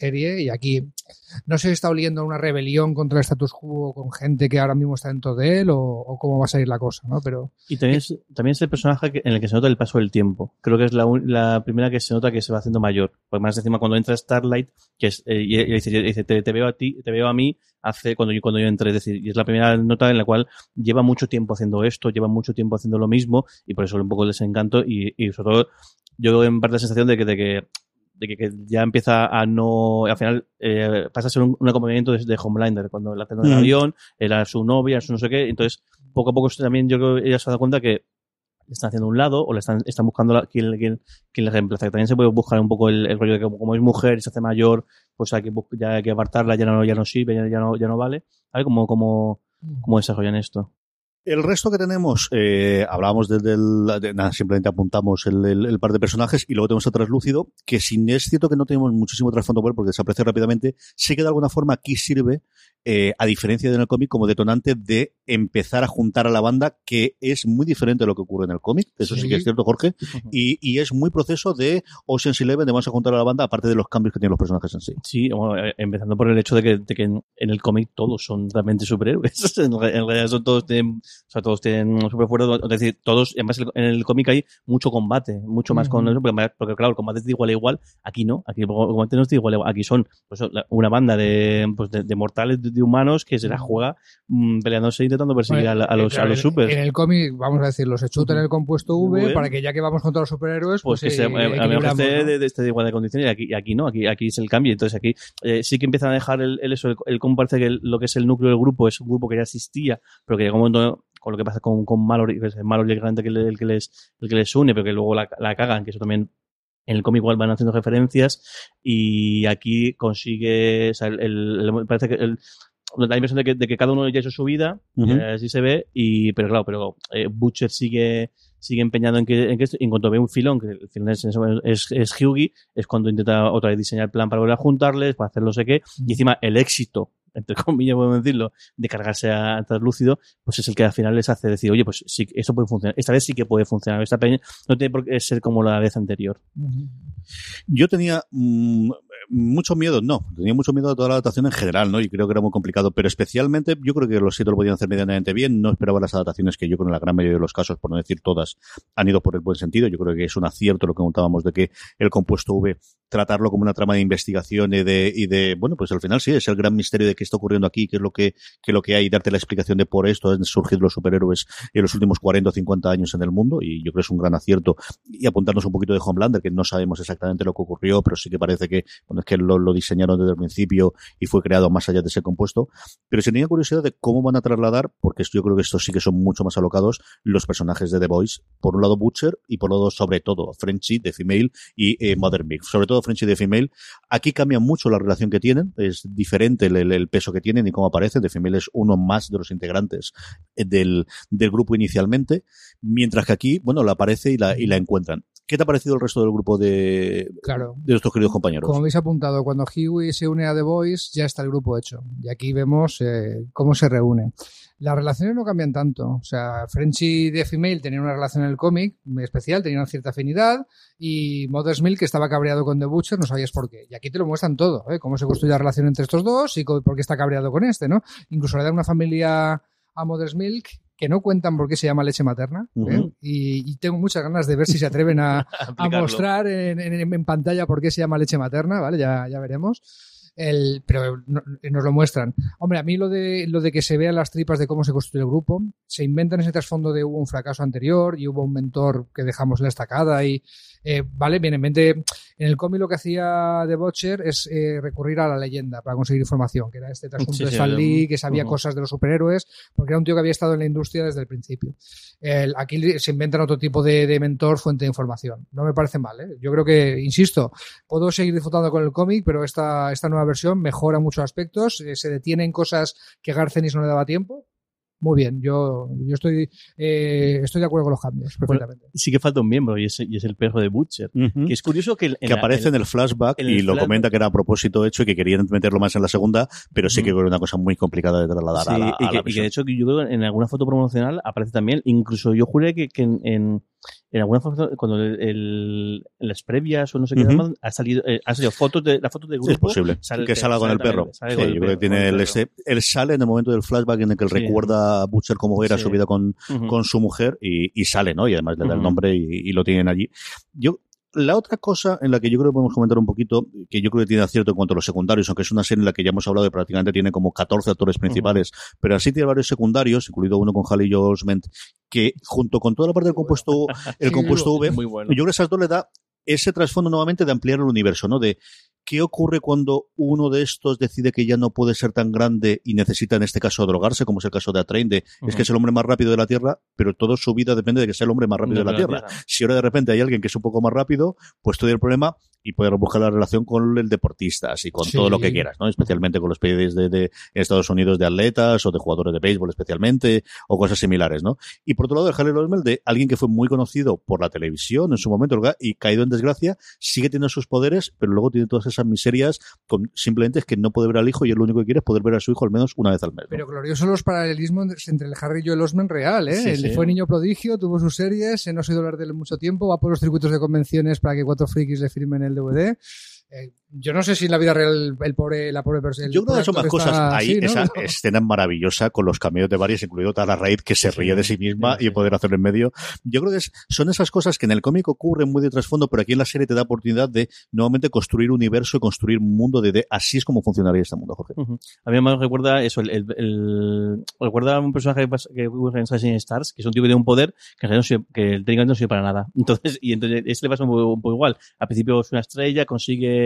Serie y aquí no sé si está oliendo a una rebelión contra el status quo con gente que ahora mismo está dentro de él o, o cómo va a salir la cosa, ¿no? Pero Y también es, también es el personaje en el que se nota el paso del tiempo. Creo que es la, la primera que se nota que se va haciendo mayor. Porque más encima cuando entra Starlight, que es, eh, y, y dice, dice, te, te veo a ti, te veo a mí, hace cuando yo, cuando yo entré. Es decir, y es la primera nota en la cual lleva mucho tiempo haciendo esto, lleva mucho tiempo haciendo lo mismo, y por eso un poco el desencanto, y, y sobre todo, yo en parte la sensación de que, de que de que, que ya empieza a no. Al final eh, pasa a ser un, un acompañamiento de, de Homelander, cuando la tengo en el Mm. avión, era su novia, su no sé qué. Entonces, poco a poco también yo creo que ella se ha dado cuenta que le están haciendo un lado o le están, están buscando la, quién, quién, quién le reemplaza. Que también se puede buscar un poco el, el rollo de que como, como es mujer y se hace mayor, pues hay que, ya hay que apartarla, ya no, ya no sirve, ya, ya no, ya no vale. A ver cómo, cómo, cómo desarrollan esto. El resto que tenemos, eh, hablábamos desde el, de- nada, simplemente apuntamos el, el- el par de personajes y luego tenemos a Traslúcido, que sin es cierto que no tenemos muchísimo trasfondo porque desaparece rápidamente, sí que de alguna forma aquí sirve eh, a diferencia de en el cómic, como detonante de empezar a juntar a la banda, que es muy diferente de lo que ocurre en el cómic, eso sí, Sí. que es cierto, Jorge, [laughs] y, y es muy proceso de Ocean's Eleven, de vamos a juntar a la banda, aparte de los cambios que tienen los personajes en sí. Sí, bueno, eh, empezando por el hecho de que, de que en, en el cómic todos son realmente superhéroes. [laughs] en, re- en realidad son todos tienen, o sea, todos tienen superfuerza, es decir, todos, además en el cómic hay mucho combate, mucho más con eso, porque, porque, claro, el combate es de igual a igual, aquí no, aquí el combate no es de igual a igual, aquí son pues, la- una banda de, pues, de, de mortales, de, humanos que se la juega mm, peleándose e intentando perseguir Bueno, a, los, claro, a los en- supers. En el cómic, vamos a decirlo, se chuta en el compuesto V V. para que ya que vamos contra los superhéroes, pues pues, que se, eh, a mejor equilibramos, esté ¿no? de, de, de igual de condiciones y aquí, no, aquí, aquí es el cambio. Entonces aquí eh, sí que empiezan a dejar el, el eso, el, el cómo parece que el- lo que es el núcleo del grupo es un grupo que ya existía, pero que llega un momento con lo que pasa con, con Mallory, que Mallory el que, el que les, el que les une, pero que luego la, la cagan, que eso también en el cómic igual van haciendo referencias y aquí consigue, o sea, el, el- parece que el, la impresión de que, de que cada uno ya hizo su vida, Ujú. y así se ve, y, pero claro, pero eh, Butcher sigue sigue empeñado en que, en que esto, y en cuanto ve un filón, que el filón es, es, es Hughie, es cuando intenta otra vez diseñar el plan para volver a juntarles, para hacer no sé qué, y encima el éxito, entre [laughs] comillas podemos decirlo, de cargarse a Translúcido, pues es el que al final les hace decir, oye, pues sí, esto puede funcionar, esta vez sí que puede funcionar, esta peña no tiene por qué ser como la vez anterior. Yo tenía mm, mucho miedo, no, tenía mucho miedo de toda la adaptación en general, ¿no? Y creo que era muy complicado, pero especialmente yo creo que los siete lo podían hacer medianamente bien, no esperaba las adaptaciones que yo creo en la gran mayoría de los casos, por no decir todas, han ido por el buen sentido, yo creo que es un acierto lo que contábamos de que el compuesto V tratarlo como una trama de investigación y de, y de, bueno, pues al final sí, es el gran misterio de qué está ocurriendo aquí, qué es lo que, qué lo que hay, darte la explicación de por esto han surgido los superhéroes en los últimos 40 o 50 años en el mundo, y yo creo que es un gran acierto, y apuntarnos un poquito de Homelander, que no sabemos exactamente lo que ocurrió, pero sí que parece que, bueno, que lo, diseñaron desde el principio y fue creado más allá de ese compuesto, pero si tenía curiosidad de cómo van a trasladar, porque yo creo que estos sí que son mucho más alocados, los personajes de The Voice, por un lado Butcher, y por otro sobre todo, Frenchy, The Female, y eh, Mother Milk, sobre todo Frenchy de Female, Aquí cambia mucho la relación que tienen, es diferente el, el- peso que tienen y cómo aparecen. The Female es uno más de los integrantes eh, del, del grupo inicialmente, mientras que aquí, bueno, la aparece y la, y la encuentran. ¿Qué te ha parecido el resto del grupo de, Claro. de nuestros queridos compañeros? Como habéis apuntado, cuando Huey se une a The Voice, ya está el grupo hecho. Y aquí vemos eh, cómo se reúne. Las relaciones no cambian tanto. O sea, Frenchy de Female tenían una relación en el cómic muy especial, tenían una cierta afinidad. Y Mother's Milk, que estaba cabreado con The Butcher, no sabías por qué. Y aquí te lo muestran todo, ¿eh? Cómo se construye la relación entre estos dos y por qué está cabreado con este, ¿no? Incluso le dan una familia a Mother's Milk que no cuentan por qué se llama leche materna. ¿eh? Y, y tengo muchas ganas de ver si se atreven a, [laughs] a mostrar en, en- en pantalla por qué se llama leche materna, ¿vale? Ya, ya veremos. El, pero no- nos lo muestran. Hombre, a mí lo de, lo de que se vean las tripas de cómo se construye el grupo, se inventan ese trasfondo de hubo un fracaso anterior y hubo un mentor que dejamos la estacada y, eh, vale, bien, en mente, en el cómic lo que hacía The Butcher es eh, recurrir a la leyenda para conseguir información, que era este trasunto Sí, de Stan Lee, que sabía cosas de los superhéroes, porque era un tío que había estado en la industria desde el principio. El- aquí se inventan otro tipo de, de mentor, fuente de información. No me parece mal, ¿eh? Yo creo que, insisto, puedo seguir disfrutando con el cómic, pero esta, esta nueva versión mejora muchos aspectos, eh, se detienen cosas que Garcenis no le daba tiempo. Muy bien, yo, yo estoy, eh, estoy de acuerdo con los cambios, perfectamente. Sí que falta un miembro y es, y es el perro de Butcher. Que es curioso que, el- en que la- aparece en en- el flashback en y el lo comenta que era a propósito hecho y que querían meterlo más en la segunda, pero sí que era una cosa muy complicada de trasladar Sí, a la, y, a que, la y que de hecho que yo creo que en alguna foto promocional aparece también, incluso yo juré que, que en, en, en alguna foto, cuando el, el- las previas o no sé qué, llaman, ha salido, eh, ha salido fotos de, la foto del Sí, grupo. es posible. sale que salga con el perro. Sí, con el yo creo que tiene el ese- él sale en el momento del flashback en el que él Sí. recuerda a Butcher cómo era Sí. su vida con, con su mujer y, y sale, ¿no? Y además le da el nombre y, y lo tienen allí. Yo, la otra cosa en la que yo creo que podemos comentar un poquito, que yo creo que tiene acierto en cuanto a los secundarios, aunque es una serie en la que ya hemos hablado de prácticamente tiene como 14 actores principales, pero así tiene varios secundarios, incluido uno con Haley Joel Osment, que junto con toda la parte del compuesto, el Sí, compuesto V, Muy bueno. yo creo que esas dos le da ese trasfondo nuevamente de ampliar el universo, ¿no? De qué ocurre cuando uno de estos decide que ya no puede ser tan grande y necesita en este caso drogarse, como es el caso de Atrain, de es que es el hombre más rápido de la Tierra, pero toda su vida depende de que sea el hombre más rápido de la Tierra. Si ahora de repente hay alguien que es un poco más rápido, pues todo el problema y poder buscar la relación con el deportistas y con Sí. todo lo que quieras, ¿no? Especialmente con los países de, de Estados Unidos de atletas o de jugadores de béisbol especialmente o cosas similares, ¿no? Y por otro lado, el Harry Osmond de alguien que fue muy conocido por la televisión en su momento y caído en desgracia, sigue teniendo sus poderes, pero luego tiene todas esas esas miserias, con, simplemente es que no puede ver al hijo y él lo único que quiere es poder ver a su hijo al menos una vez al mes. ¿no? Pero gloriosos los paralelismos entre el Harry y Joel Osment real, ¿eh? Sí, Él sí. fue niño prodigio, tuvo sus series, eh, no ha oído hablar de él mucho tiempo, va por los circuitos de convenciones para que cuatro frikis le firmen el DVD. Eh, yo no sé si en la vida real el pobre, la pobre persona. Yo creo que son más cosas. Ahí, esa [laughs] escena es maravillosa con los cameos de varios, incluido Tara Raid, que se ríe de sí misma sí, y sí. poder hacerlo en medio. Yo creo que es- son esas cosas que en el cómic ocurren muy de trasfondo, pero aquí en la serie te da oportunidad de nuevamente construir universo y construir un mundo de, de- así es como funcionaría este mundo, Jorge. Ujú. A mí me recuerda eso, el, el, el- recuerda a un personaje que ocurre en Assassin's Stars, que es un tipo que tiene un poder que, en realidad no sirve- que técnicamente no sirve para nada. [laughs] Entonces, y entonces ese le pasa un poco, un poco igual. Al principio es una estrella, consigue,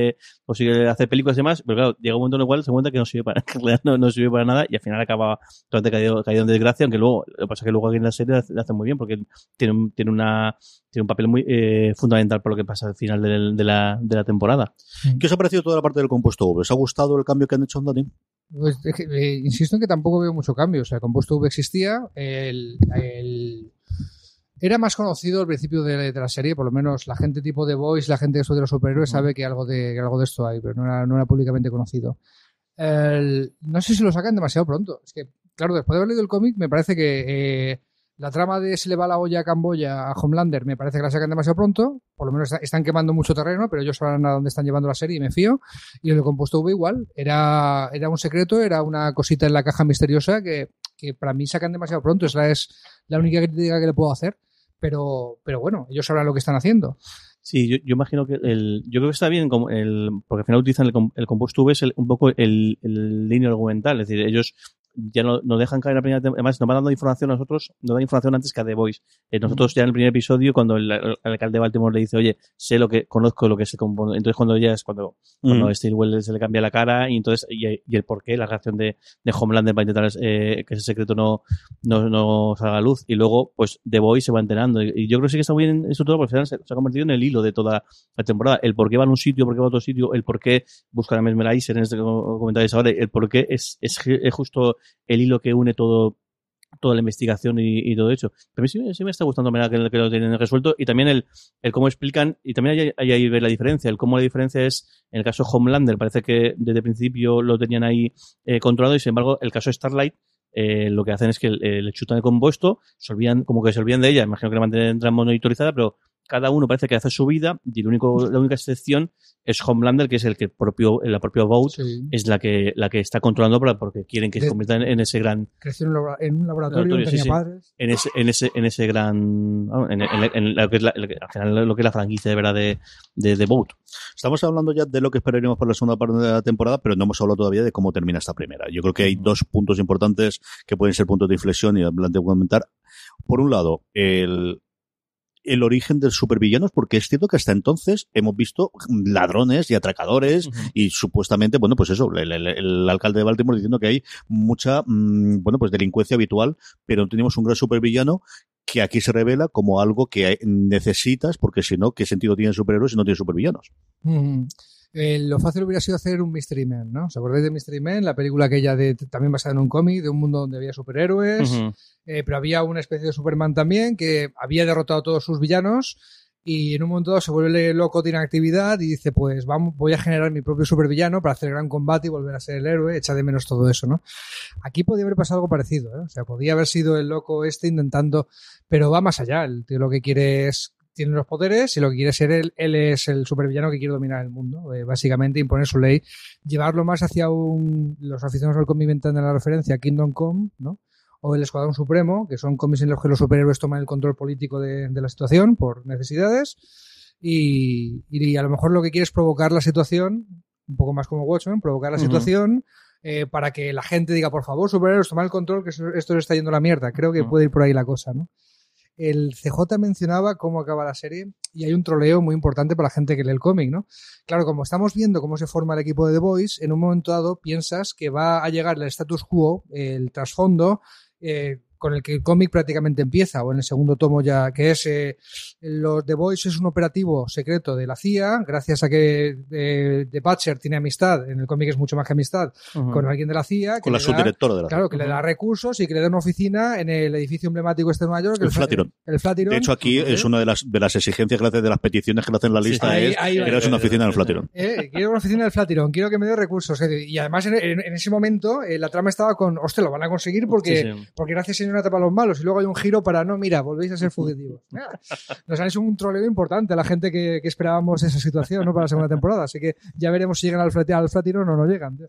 consigue hacer películas y demás, pero claro, llega un momento en el cual se cuenta que no sirve para, [laughs] que en realidad no, no sirve para nada y al final acaba totalmente caído, caído en desgracia, aunque luego, lo que pasa es que luego aquí en la serie lo hace muy bien porque tiene un, tiene una, tiene un papel muy eh, fundamental por lo que pasa al final de, la, de la temporada. ¿Qué os ha parecido toda la parte del compuesto V? ¿Os ha gustado el cambio que han hecho en Dani? Pues, eh, insisto en que tampoco veo mucho cambio. O sea, el compuesto V existía. El, el- era más conocido al principio de, de la serie, por lo menos la gente tipo de Voice, la gente de esto de los superhéroes sabe que algo de, que algo de esto hay, pero no era, no era públicamente conocido. El- no sé si lo sacan demasiado pronto. Es que, claro, después de haber leído el cómic, me parece que eh, la trama de se le va la olla a Camboya a Homelander, me parece que la sacan demasiado pronto. Por lo menos está- están quemando mucho terreno, pero ellos sabrán a dónde están llevando la serie y me fío. Y el compuesto V igual. Era, era un secreto, era una cosita en la caja misteriosa que, que para mí sacan demasiado pronto. Esa es la única crítica que le puedo hacer. Pero, pero bueno, ellos sabrán lo que están haciendo. Sí, yo, imagino que el, yo creo que está bien como el, porque al final utilizan el, el compuesto V es el- un poco el, el línea argumental, es decir, ellos ya no, no dejan caer en la primera tem- además nos van dando información a nosotros, nos dan información antes que a The Voice. Eh, nosotros ya en el primer episodio, cuando el, el alcalde de Baltimore le dice, oye, sé lo que, conozco lo que se compone, entonces cuando ya es cuando, cuando Mm. Wells se le cambia la cara y entonces, y, y el porqué, la reacción de, de Homelander para intentar eh, que ese secreto no, no, no salga a luz y luego, pues, The Voice se va enterando y, y yo creo que sí que está muy bien eso todo porque al final se, se ha convertido en el hilo de toda la temporada. El por qué van a un sitio, por qué va a otro sitio, el por qué buscan a Mesmerizer en este co- comentario ahora, el por qué es, es, es justo el hilo que une todo toda la investigación y, todo eso. Pero sí, sí me está gustando mira, que, que lo tienen resuelto y también el, el cómo explican, y también hay, ahí ver la diferencia, el cómo la diferencia es, en el caso de Homelander, parece que desde el principio lo tenían ahí eh, controlado y sin embargo el caso Starlight eh, lo que hacen es que le chutan el compuesto, se olvidan, como que se olvidan de ella, imagino que la mantendrán monitorizada, pero cada uno parece que hace su vida y el único, la única excepción es Homelander, que es el que propio, la propia Sí. es la que, la que está controlando para, porque quieren que se De- convierta en, en ese gran, Creció en un laboratorio, Laboratorio, sí, tenía sí. padres. en ese, en ese, en ese gran, en, en- en lo que es la, lo que- al final lo que es la franquicia de verdad de, de, de Boat. Estamos hablando ya de lo que esperaríamos para la segunda parte de la temporada, pero no hemos hablado todavía de cómo termina esta primera. Yo creo que hay dos puntos importantes que pueden ser puntos de inflexión y adelante voy a comentar. Por un lado, el, el origen de supervillanos, porque es cierto que hasta entonces hemos visto ladrones y atracadores y supuestamente, bueno, pues eso, el, el- el alcalde de Baltimore diciendo que hay mucha, mm, bueno, pues delincuencia habitual, pero no tenemos un gran supervillano que aquí se revela como algo que necesitas, porque si no, ¿qué sentido tienen superhéroes si no tienen supervillanos? Eh, lo fácil hubiera sido hacer un Mystery Man, ¿no? ¿Os acordáis de Mystery Man? La película aquella de, también basada en un cómic, de un mundo donde había superhéroes, eh, pero había una especie de Superman también que había derrotado a todos sus villanos y en un momento dado se vuelve loco, tiene actividad y dice, pues vamos, voy a generar mi propio supervillano para hacer el gran combate y volver a ser el héroe, echa de menos todo eso, ¿no? Aquí podía haber pasado algo parecido, ¿eh? O sea, podía haber sido el loco este intentando, pero va más allá, el tío lo que quiere es tiene los poderes y lo que quiere ser él, él es el supervillano que quiere dominar el mundo, eh, básicamente imponer su ley, llevarlo más hacia un, los aficionados al cómic inventan la referencia Kingdom Come, ¿no? o el Escuadrón Supremo, que son cómics en los que los superhéroes toman el control político de, de la situación por necesidades. Y, y a lo mejor lo que quiere es provocar la situación, un poco más como Watchmen, provocar la Ujú. situación eh, para que la gente diga, por favor, superhéroes, toma el control, que esto se está yendo a la mierda. Creo que puede ir por ahí la cosa, ¿no? El CJ mencionaba cómo acaba la serie y hay un troleo muy importante para la gente que lee el cómic, ¿no? Claro, como estamos viendo cómo se forma el equipo de The Boys, en un momento dado piensas que va a llegar el status quo, el trasfondo, eh, con el que el cómic prácticamente empieza, o en el segundo tomo ya, que es eh, los The Boys es un operativo secreto de la CIA, gracias a que eh, The Butcher tiene amistad, en el cómic es mucho más que amistad, con alguien de la CIA. que Con la da- subdirectora de la Claro, que le da recursos y que le da una oficina en el edificio emblemático este de Nueva York. El Flatiron. El Flatiron. De hecho, aquí ¿Eh? es una de las, de las exigencias que le hacen, de las peticiones que le hacen en la lista ahí- es ahí creas una oficina en el Flatiron. Eh, quiero una oficina del Flatiron, quiero que me dé recursos. Y además, en, en- en ese momento, eh, la trama estaba con, hostia, lo van a conseguir porque, Sí, sí. porque gracias señor tapa a los malos. Y luego hay un giro para, no, mira, volvéis a ser fugitivos. [laughs] Nos han hecho un troleo importante a la gente que, que esperábamos esa situación ¿no? para la segunda temporada. Así que ya veremos si llegan al, al o no llegan. tío.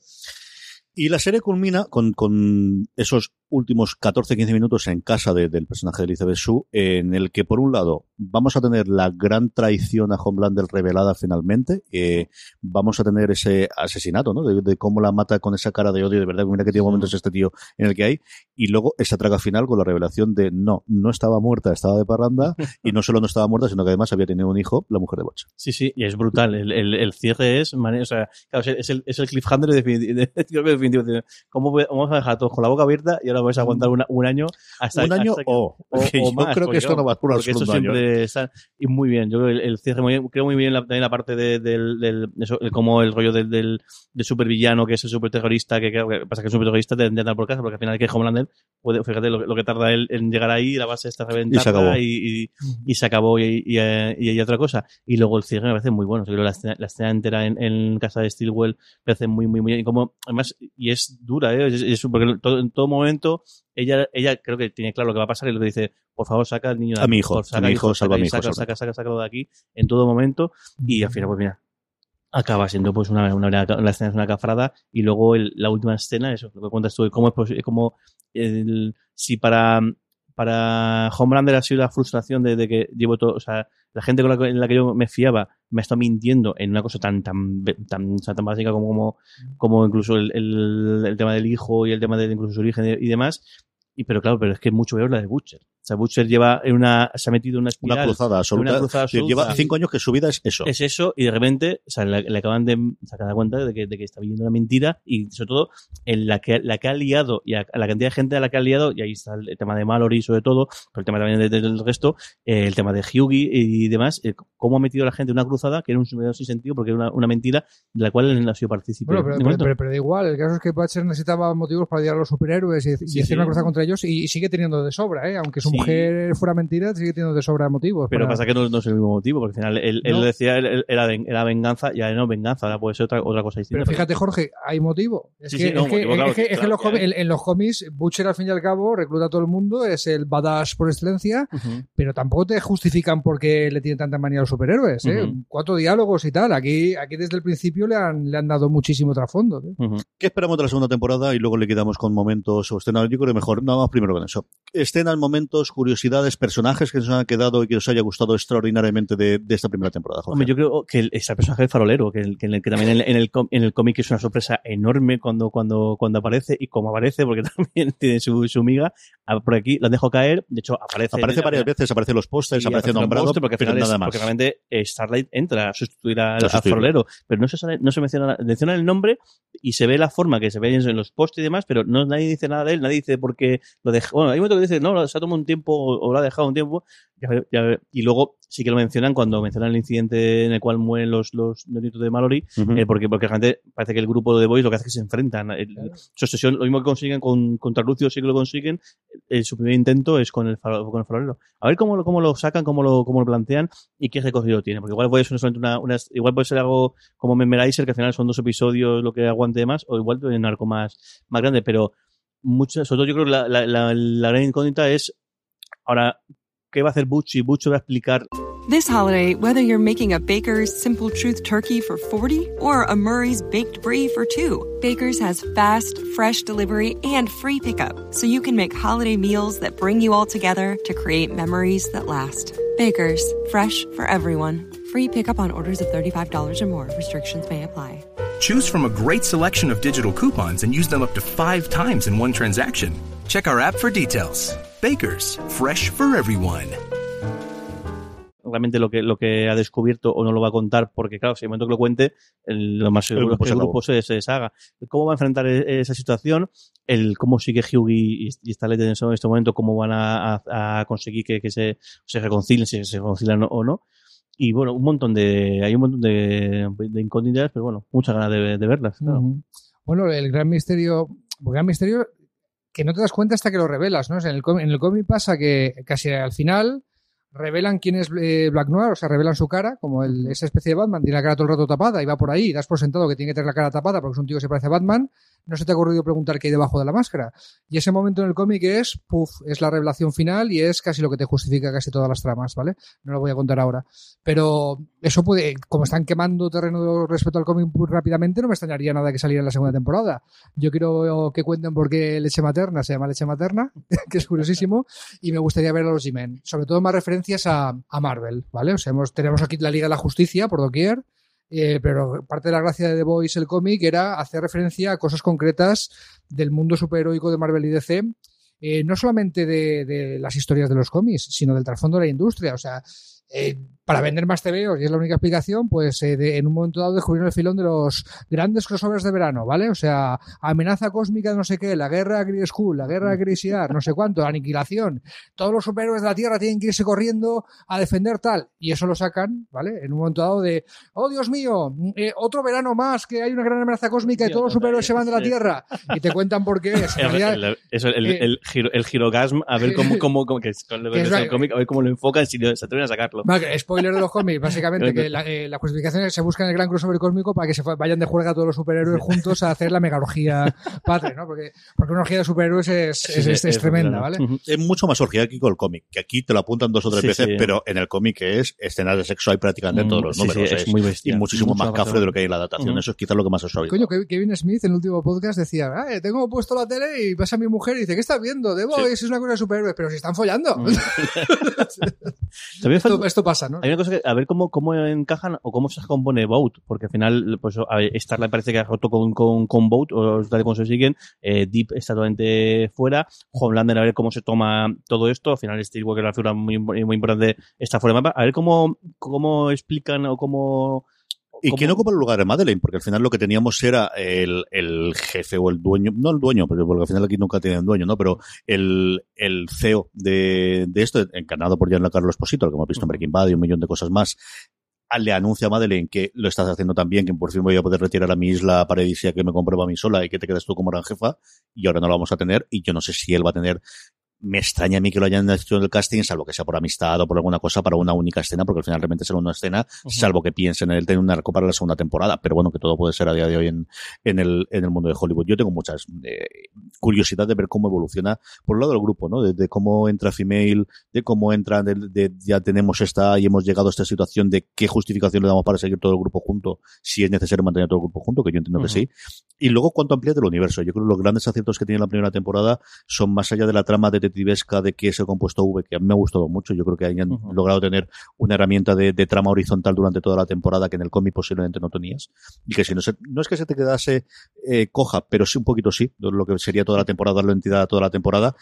Y la serie culmina con, con esos últimos 14-15 minutos en casa de- del personaje de Elizabeth Shue, en el que, por un lado, vamos a tener la gran traición a Homelander revelada finalmente. eh, vamos a tener ese asesinato, ¿no? De, de cómo la mata con esa cara de odio, de verdad, mira que tiene momentos este tío en el que hay. Y luego esa traga final con la revelación de no, no estaba muerta, estaba de parranda, y no solo no estaba muerta, sino que además había tenido un hijo, la mujer de Bocha. Sí, sí, y es brutal. El, el, el cierre es, o sea, claro, es el, es el cliffhanger definitivo. [laughs] definitivo. ¿Cómo voy- vamos a dejar todos con la boca abierta y ahora vais a aguantar una- un año hasta un año hasta que- o, [laughs] que yo más, creo que esto no va a durar porque esto siempre está y muy bien yo creo el, el cierre muy bien creo muy bien la, también la parte de, del, del eso, el- como el rollo del, del, del supervillano que es el superterrorista que, que pasa que el superterrorista te andar por casa porque al final que Homelander puede fíjate lo, lo que tarda él en llegar ahí la base está Y se acabó. reventada y, y, y se acabó y, y, eh, y hay otra cosa y luego el cierre me parece muy bueno Yo creo la escena, la escena entera en, en casa de Stilwell me parece muy muy muy bien y como además y es dura ¿eh? es, es- porque todo- en todo momento ella, ella creo que tiene claro lo que va a pasar y lo que dice, por favor, saca al niño de A mi aquí, hijo, favor, a saca mi al hijo, salva a mi saca, hijo, Saca, saca, sácalo de aquí en todo momento y al final, pues mira, acaba siendo pues una, una, la escena es una cafrada y luego el- la última escena, eso, lo que cuentas tú, cómo es posible, cómo el, si para para Homelander ha sido la frustración de, que llevo todo, o sea, la gente con la, que- en la que yo me fiaba me ha estado mintiendo en una cosa tan tan tan, tan básica como, como, como incluso el, el, el tema del hijo y el tema de incluso su origen y demás. Y pero claro, pero es que es mucho peor la de Butcher. O sea, Butcher lleva en una, se ha metido en una espiral. Una cruzada absoluta. Una cruzada absoluta. Lleva cinco años que su vida es eso. Es eso, y de repente, o sea, le, le acaban de sacar cuenta de que, de que está viviendo una mentira, y sobre todo, en la que, la que ha liado, y a, a la cantidad de gente a la que ha liado, y ahí está el, tema de Mallory sobre todo, pero el tema también de- de- del resto, eh, el tema de Hughie y demás, eh, cómo ha metido a la gente en una cruzada que era un sin sentido, porque era una, una mentira de la cual él no ha sido partícipe. Bueno, pero, de pero, momento. pero- pero da igual. El caso es que Butcher necesitaba motivos para odiar a los superhéroes y, y Sí, hacer sí. una cruzada contra ellos y, y sigue teniendo de sobra, ¿eh? Aunque su Sí. mujer fuera mentira, sigue teniendo de sobra motivos. Pero para- pasa que no, no es el mismo motivo, porque al final él, él No. decía él- él era, era venganza, y ahora no venganza, ahora puede ser otra, otra cosa distinta. Pero fíjate, Jorge, hay motivo. Es que, no, en, los cómics- hay. en- en los cómics, Butcher al fin y al cabo recluta a todo el mundo, es el badass por excelencia, pero tampoco te justifican por qué le tiene tanta manía a los superhéroes. ¿eh? Cuatro diálogos y tal. Aquí, aquí desde el principio le han, le han dado muchísimo trasfondo. ¿eh? ¿Qué esperamos de la segunda temporada? Y luego le quedamos con momentos o escenas. Yo creo que mejor, nada más primero con eso. Escenas, momentos, curiosidades, personajes que nos han quedado y que os haya gustado extraordinariamente de, de esta primera temporada. Jorge. Hombre, yo creo que el, ese personaje del farolero, que, el- que, el- que también en el, en el, en el cómic es una sorpresa enorme cuando, cuando, cuando aparece y como aparece, porque [laughs] también tiene su, su miga, ah, por aquí lo dejo caer, de hecho aparece. aparece varias veces, aparece los pósters, aparece el nombrado, póster, porque al pero final es- nada más. porque realmente eh, Starlight entra a sustituir al, A farolero, pero no se, sale- no se menciona, menciona el nombre y se ve la forma que se ve en los posts y demás, pero no nadie dice nada de él, nadie dice por qué lo deja. Bueno, hay un momento que dice, no, se ha tomado un tiempo o, o lo ha dejado un tiempo, ya ya y luego sí que lo mencionan cuando mencionan el incidente en el cual mueren los, los nietos de Mallory, Ujú. eh, porque, porque realmente parece que el grupo de Boys lo que hace es que se enfrentan. El- Su obsesión, lo mismo que consiguen con, contra Lucio, sí que lo consiguen. eh, su primer intento es con el, faro- con el farolero. A ver cómo, lo- cómo lo sacan, cómo lo, cómo lo plantean y qué recogido tiene. Porque igual puede ser solamente una, una- igual puede ser algo como Memorizer, que al final son dos episodios lo que aguante más, o igual tiene un arco más, más grande, pero sobre todo yo creo que la, la, la, la gran incógnita es ahora, ¿qué va a hacer va a explicar This holiday, whether you're making a Baker's Simple Truth turkey for 40 or a Murray's Baked Brie for 2, Baker's has fast, fresh delivery and free pickup, so you can make holiday meals that bring you all together to create memories that last. Baker's, fresh for everyone. Free pickup on orders of $35 or more. Restrictions may apply. Choose from a great selection of digital coupons and use them up to five times in one transaction. Check our app for details. Bakers, fresh for everyone. realmente lo que, lo que ha descubierto o no lo va a contar, porque claro, si el momento que lo cuente, el- lo más seguro es que el grupo se, se deshaga. ¿Cómo va a enfrentar e- esa situación? El cómo sigue Hugh y, y Starlet en este momento, cómo van a, a- a conseguir que, que se, se reconcilien, si se reconcilian o no. Y bueno, un montón de, hay un montón de, de incógnitas, pero bueno, muchas ganas de, de verlas. claro. Bueno, el gran misterio, el gran misterio que no te das cuenta hasta que lo revelas, ¿no? O sea, en el cómic, en el cómic pasa que casi al final revelan quién es eh, Black Noir, o sea, revelan su cara, como el, esa especie de Batman, tiene la cara todo el rato tapada y va por ahí, y das por sentado que tiene que tener la cara tapada porque es un tío que se parece a Batman, no se te ha ocurrido preguntar qué hay debajo de la máscara. Y ese momento en el cómic es, puff, es la revelación final y es casi lo que te justifica casi todas las tramas, ¿vale? No lo voy a contar ahora. Pero eso puede, como están quemando terreno respecto al cómic rápidamente, no me extrañaría nada que saliera en la segunda temporada. Yo quiero que cuenten por qué leche materna se llama leche materna, [laughs] que es curiosísimo, y me gustaría ver a los G-Men. Sobre todo más referencias a, a Marvel, ¿vale? O sea, tenemos aquí la Liga de la Justicia por doquier, eh, pero parte de la gracia de The Voice, el cómic, era hacer referencia a cosas concretas del mundo superheroico de Marvel y DC, eh, no solamente de, de las historias de los cómics, sino del trasfondo de la industria. O sea, eh, para vender más TVOs, y es la única explicación, pues eh, de- en un momento dado descubrieron el filón de los grandes crossovers de verano, ¿vale? O sea, amenaza cósmica de no sé qué, la guerra Green School, la guerra Yard, no sé cuánto, aniquilación. Todos los superhéroes de la Tierra tienen que irse corriendo a defender tal. Y eso lo sacan, ¿vale? En un momento dado de, oh Dios mío, eh, otro verano más, que hay una gran amenaza cósmica y todos los superhéroes se van de la Tierra. Y te cuentan por qué es. [laughs] El, el- eso, el, el, giro, el girogasm, a ver cómo, cómo, cómo que es con [laughs] es la- a ver cómo lo enfocan si se atreven a sacarlo. Vale, que spoiler de los cómics, básicamente, [laughs] que la, eh, la justificación es que se busca en el gran crossover cósmico para que se vayan de juerga todos los superhéroes juntos a hacer la megalogía padre, ¿no? Porque, porque una orgía de superhéroes es, Sí, es, sí, es- es es tremenda. ¿vale? Es mucho más orgiáquico el cómic, que aquí te lo apuntan dos o tres Sí, veces, sí. pero en el cómic es escenas de sexo hay prácticamente en Mm, todos los sí, sí, números. es es- muy bestia. y muchísimo más cafre de lo que hay en la adaptación. Ujú. Eso es quizás lo que más os oído. Coño, Kev- Kevin Smith en el último podcast decía, ah, eh, tengo puesto la tele y pasa mi mujer y dice, ¿qué estás viendo? The Boys es una cosa de superhéroes, pero si están follando. Mm. [laughs] También falta- esto, esto pasa, ¿no? Hay una cosa que, a ver cómo, cómo encajan o cómo se compone Boat, porque al final, pues, Starlight parece que ha roto con, con, con Boat, o tal y como se siguen, eh, Deep está totalmente fuera, Homelander a ver cómo se toma todo esto, al final Steelwalker, la figura muy, muy importante, está fuera de mapa, a ver cómo, cómo explican o cómo... ¿Y quién ocupa el lugar de Madeleine? Porque al final lo que teníamos era el, el jefe o el dueño, no el dueño, porque porque al final aquí nunca tienen dueño, ¿no? Pero el, el CEO de, de esto, encarnado por Giancarlo Esposito, que hemos visto en Breaking Bad y un millón de cosas más, a- le anuncia a Madeleine que lo estás haciendo tan bien que por fin voy a poder retirar a mi isla paradisíaca que me compré para mí sola y que te quedas tú como gran jefa y ahora no lo vamos a tener y yo no sé si él va a tener me extraña a mí que lo hayan hecho en el casting, salvo que sea por amistad o por alguna cosa, para una única escena, porque al final realmente será una escena, salvo que piensen en él tener un arco para la segunda temporada. Pero bueno, que todo puede ser a día de hoy en, en, el, en el mundo de Hollywood. Yo tengo muchas eh, curiosidad de ver cómo evoluciona, por un lado del grupo, ¿no? De, de cómo entra Female, de cómo entra, de, de- ya tenemos esta y hemos llegado a esta situación de qué justificación le damos para seguir todo el grupo junto, si es necesario mantener todo el grupo junto, que yo entiendo que sí. Y luego cuánto amplía el universo. Yo creo que los grandes aciertos que tiene la primera temporada son más allá de la trama detectivesca de que es el compuesto V, que a mí me ha gustado mucho. Yo creo que hayan logrado tener una herramienta de, de trama horizontal durante toda la temporada que en el cómic posiblemente no tenías. Y que si no se, no es que se te quedase eh, coja, pero sí un poquito sí, lo que sería toda la temporada, darle entidad a toda la temporada.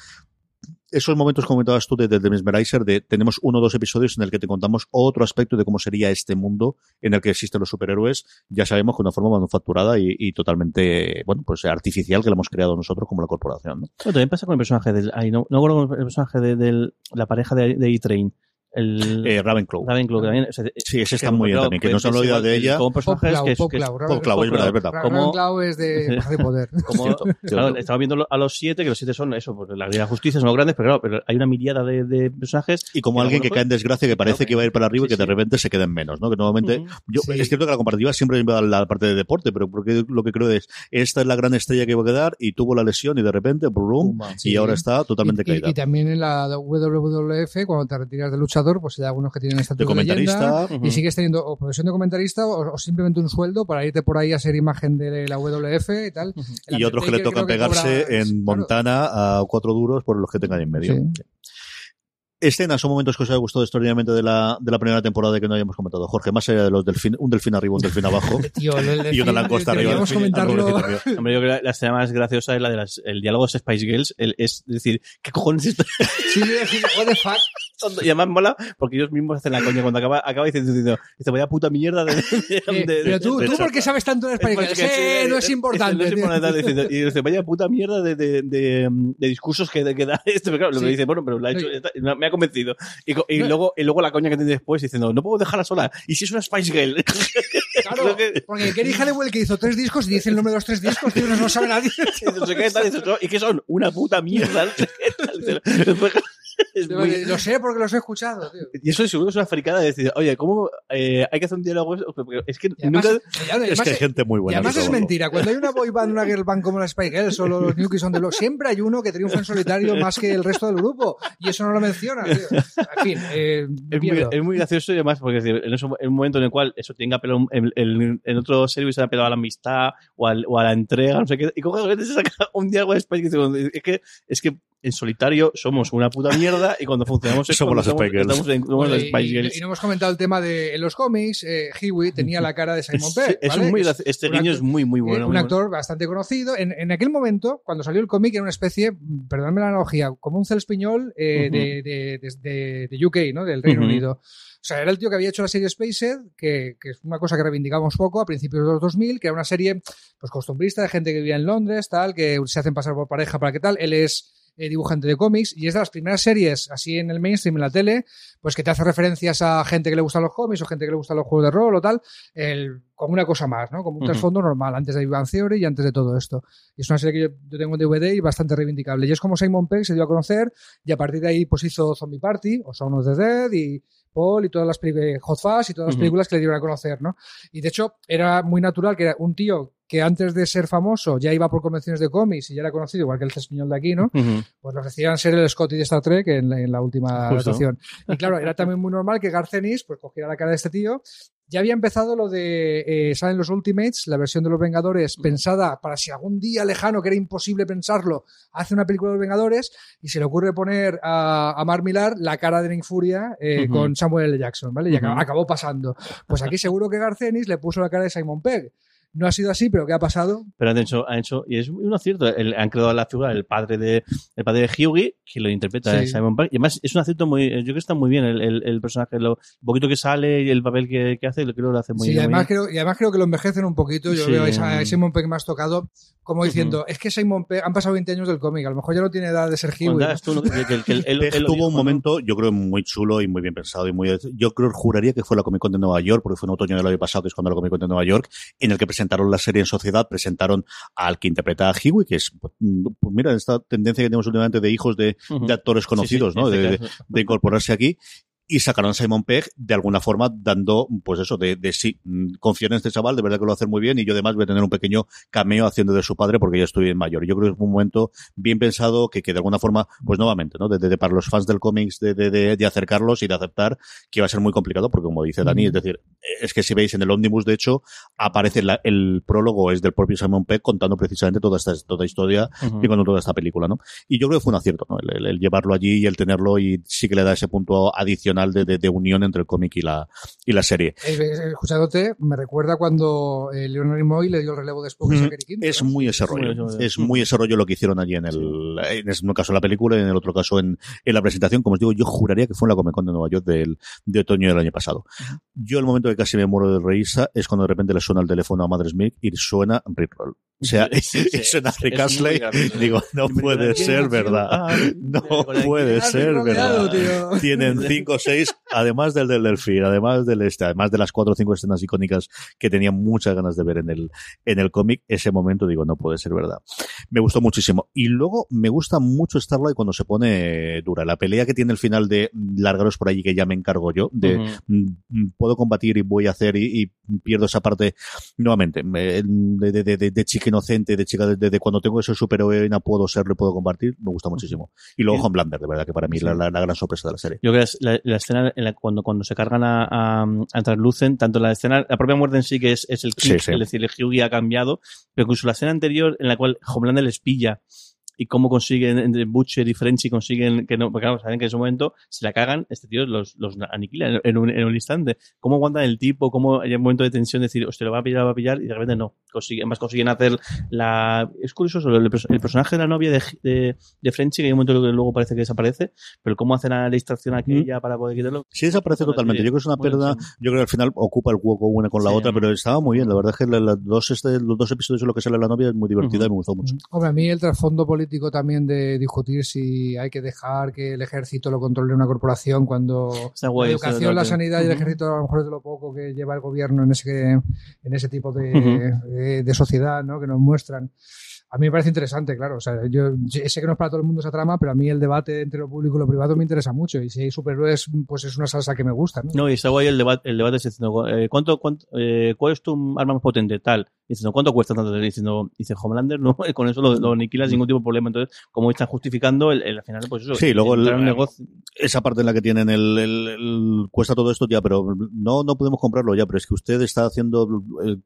Esos momentos comentabas tú de, de, de Mesmerizer, de tenemos uno o dos episodios en el que te contamos otro aspecto de cómo sería este mundo en el que existen los superhéroes, ya sabemos que de una forma manufacturada y, totalmente, bueno, pues artificial que lo hemos creado nosotros como la corporación, también pasa con el personaje del... Ay, no, no con el personaje de, la pareja de, de E-Train. El... Eh, Ravenclaw. Ravenclaw, que también... o sea, Sí, ese está que, muy bien también, que no se han igual, de el- ella. Como personajes que es... que es- Popclaw, Popclaw, es verdad, es verdad. Ravenclaw es de, [laughs] de poder. como, claro, estaba viendo a los siete, que los siete son eso, pues la Liga de Justicia son los grandes, pero claro, pero hay una miriada de, de personajes. Y como alguien que cae en desgracia, que parece que va a ir para arriba y que de repente se queden menos, ¿no? Que normalmente, Ujú. yo, Sí. es cierto que la comparativa siempre va a la parte de deporte, pero porque lo que creo es, esta es la gran estrella que va a quedar y tuvo la lesión y de repente, brum, y ahora está totalmente caída. y también en la WWF, cuando te retiras de pues hay algunos que tienen estatus de de, comentarista, y sigues teniendo o profesión de comentarista o, o simplemente un sueldo para irte por ahí a ser imagen de la WWF y tal. Y otros que le tocan pegarse cobra- en claro. Montana a cuatro duros por los que tengan en medio. Sí. Escenas o momentos que os haya gustado extraordinariamente de la, de la primera temporada que no hayamos comentado. Jorge, más allá de los delfín, un delfín arriba, un delfín abajo. [laughs] Tío, el delfín, y una langosta arriba. delfín, comentarlo. también. Hombre, yo creo que la escena más graciosa es la de las, el diálogo de Spice Girls. El, es decir, ¿qué cojones es esto? [laughs] Sí, sí, what the fuck. Y además mola porque ellos mismos hacen la coña cuando acaba, acaba diciendo, diciendo, dice, vaya puta mierda de... de- Eh, de- pero tú, de- tú, ¿por qué sabes tanto de porque español? sí, Eh, no es importante. no es importante, dice, y dice, vaya puta mierda de, de, de, de discursos que, que da [laughs] esto. Pero claro, lo Sí. que dice, bueno, pero lo ha hecho, me ha convencido. Y, co- y No. luego, y luego la coña que tiene después diciendo, no puedo dejarla sola. ¿Y si es una Spice Girl? [laughs] Claro, que- porque Kerry Halliwell que hizo tres discos y dice el nombre de los tres discos, tío, no lo sabe nadie. [laughs] no sé qué tal, dice, "No, ¿Y qué son? Una puta mierda. [laughs] no sé qué tal. [laughs] Es muy- Lo sé porque los he escuchado, tío. Y eso seguro es una fricada de decir, oye, ¿cómo eh, hay que hacer un diálogo? Porque Es que Y además, nunca... y además- Es que hay gente muy y buena. además que es mentira. Cuando hay una boy band, una girl band como la Spy Girls o los New Kids on the Block, siempre hay uno que triunfa en solitario [laughs] más que el resto del grupo. Y eso no lo menciona, tío. En fin, eh, me Es muy, pierdo. es muy gracioso y además, porque es decir, en, un momento en el cual eso tiene que apelar, un- en, en- en otro servicio se ha apelado a la amistad o, al- o a la entrega, no sé qué, y coge repente se saca un diálogo de Spice que dice, es que, es que en solitario somos una puta mierda y cuando funcionamos es Somos Spice Girls. estamos en- somos Bueno, las y, Spice y- Girls. y no hemos comentado el tema de en los cómics, eh, Huey tenía la cara de [laughs] Simon Pegg. ¿vale? es muy este guiño actor- es muy, muy eh, bueno. un muy bueno. actor bastante conocido. En, en aquel momento, cuando salió el cómic, era una especie, perdóname la analogía, como un Celspiñol eh, Ujú. de, de, de- de- de UK, ¿no? Del Reino Ujú. Unido. O sea, era el tío que había hecho la serie Spaced, que, que es una cosa que reivindicamos poco a principios de los 2000, que era una serie pues costumbrista de gente que vivía en Londres, tal, que se hacen pasar por pareja para qué tal. Él es eh, dibujante de cómics y es de las primeras series así en el mainstream, en la tele, pues que te hace referencias a gente que le gustan los cómics o gente que le gustan los juegos de rol o tal, el- como una cosa más, ¿no? Como un trasfondo normal, antes de Bang Theory y antes de todo esto. Y es una serie que yo, yo tengo en DVD y bastante reivindicable. Y es como Simon Pegg se dio a conocer y a partir de ahí pues hizo Zombie Party o Sound of the Dead y Paul y todas las películas, Hot Fuzz y todas las películas que le dieron a conocer, ¿no? Y de hecho era muy natural que era un tío que antes de ser famoso ya iba por convenciones de cómics y ya era conocido, igual que el español de aquí, ¿no? Pues le ofrecían ser el Scotty de Star Trek en la, en la última adaptación. Y claro, era [laughs] también muy normal que Garcenis pues cogiera la cara de este tío. Ya había empezado lo de eh, salen los Ultimates, la versión de los Vengadores pensada para si algún día lejano que era imposible pensarlo, hace una película de los Vengadores y se le ocurre poner a, a Mark Millar la cara de Nick Furia eh, con Samuel L. Jackson, ¿vale? Y acabó, acabó pasando. Pues aquí seguro que Garcenis le puso la cara de Simon Pegg. No ha sido así, pero ¿qué ha pasado? Pero han hecho, han hecho, y es un acierto, el- han creado la figura del padre de, el padre de Hughie, que lo interpreta Sí. eh, Simon Pegg, y además es un acierto muy, yo creo que está muy bien el, el, el personaje, lo un poquito que sale y el papel que, que hace, lo creo que lo hace muy Sí, bien. además, muy bien. creo, y además creo que lo envejecen un poquito. Yo Sí. veo a Sa- a Simon Pegg más tocado, como diciendo, es que Simon Pegg, han pasado 20 años del cómic, a lo mejor ya no tiene edad de ser Huey. Cuando ¿no? hagas tú, ¿no? que- que- que el- el- [laughs] Pegg el- tuvo un momento, yo creo, muy chulo y muy bien pensado y muy. Yo creo, juraría que fue la Comic Con de Nueva York, porque fue en otoño del año pasado, que es cuando la Comic Con de Nueva York, en el que presentaron la serie en sociedad, presentaron al que interpreta a Huey, que es, pues, mira, esta tendencia que tenemos últimamente de hijos de, actores conocidos, Sí, sí, ¿no? de incorporarse aquí. Y sacaron a Simon Pegg de alguna forma dando, pues eso, de, de sí, mm, confío en este chaval, de verdad que lo va a hacer muy bien y yo además voy a tener un pequeño cameo haciendo de su padre porque ya estoy en mayor. Yo creo que es un momento bien pensado que, que de alguna forma, pues nuevamente, ¿no? De, de- para los fans del cómics de, de, de, de acercarlos y de aceptar que va a ser muy complicado porque como dice Dani, es decir, es que si veis en el ómnibus, de hecho, aparece la- el prólogo es del propio Simon Pegg contando precisamente toda esta toda historia y con toda esta película, ¿no? Y yo creo que fue un acierto, ¿no? El, el- el llevarlo allí y el tenerlo y sí que le da ese punto adicional de, de- de unión entre el cómic y la, y la serie. Escuchándote, me recuerda cuando eh, Leonard Nimoy le dio el relevo de Spock Mm, Es ¿no? muy ese rollo. Es muy ese rollo lo que hicieron allí en el, en un caso en la película y en el otro caso en, en la presentación. Como os digo, yo juraría que fue en la Comic Con de Nueva York del, de otoño del año pasado. Yo el momento que casi me muero de reírsa es cuando de repente le suena el teléfono a Mother Smith y suena Rickroll. O sea, Sí, sí, [laughs] es Rick Astley. Digo, no puede ser "¿Quién verdad. Ah, [laughs] No puede ser verdad. [laughs] Tienen cinco o seis, además del del delfín, además del este, además de las cuatro o cinco escenas icónicas que tenía muchas ganas de ver en el, en el cómic, ese momento digo, no puede ser verdad. Me gustó muchísimo. Y luego me gusta mucho Starlight cuando se pone dura. La pelea que tiene el final de largaros por allí que ya me encargo yo, de Ujú. mm, puedo combatir y voy a hacer y, y pierdo esa parte nuevamente me- de, de, de, de- chica inocente, de chica de, de- de cuando tengo ese superheroína puedo serlo y puedo compartir, me gusta muchísimo. Y luego. Homelander, de verdad, que para mí Sí. la, la, la gran sorpresa de la serie. Yo creo que es la, la escena en la, cuando, cuando se cargan a, a, a Translucent, tanto la escena, la propia muerte en sí que es, es el click, Sí, sí. es decir, el Hughie ha cambiado, pero incluso la escena anterior en la cual Homelander les pilla y cómo consiguen entre Butcher y Frenchy consiguen que no, porque claro, saben que en ese momento si la cagan, este tío los, los aniquila en un, en un instante. Cómo aguantan el tipo, cómo hay un momento de tensión decir, hostia, lo va a pillar, lo va a pillar, y de repente no. Consiguen, además consiguen hacer la. Es curioso, solo el, el personaje de la novia de, de, de Frenchy, que hay un momento que luego parece que desaparece, pero cómo hacen la distracción aquella para poder quitarlo. Sí, desaparece totalmente. Yo creo que es una pérdida. Yo creo que al final ocupa el hueco una con la Sí. otra, pero estaba muy bien. La verdad es que la- las dos, este, los dos episodios de lo que sale la novia es muy divertida Ujú. y me gustó mucho. Hombre, a mí el trasfondo político también de discutir si hay que dejar que el ejército lo controle una corporación cuando Está guay, la está educación, la sanidad y el ejército a lo mejor es de lo poco que lleva el gobierno en ese, en ese tipo de, Ujú. de, de sociedad ¿no? que nos muestran. A mí me parece interesante, claro. O sea, yo sé que no es para todo el mundo esa trama, pero a mí el debate entre lo público y lo privado me interesa mucho. Y si hay superhéroes, pues es una salsa que me gusta. ¿no? No, y está guay el debate, el debate eh, ¿cuánto, cuánto, eh, ¿cuál es tu arma más potente? Tal. Diciendo, ¿cuánto cuesta tanto? Diciendo, dice Homelander, no, [laughs] con eso lo, lo aniquilas sin ningún tipo de problema. Entonces, como están justificando, el, el- al final, pues eso. Sí, luego el- negocio. Esa parte en la que tienen el, el- el- cuesta todo esto ya, pero no, no podemos comprarlo ya, pero es que usted está haciendo,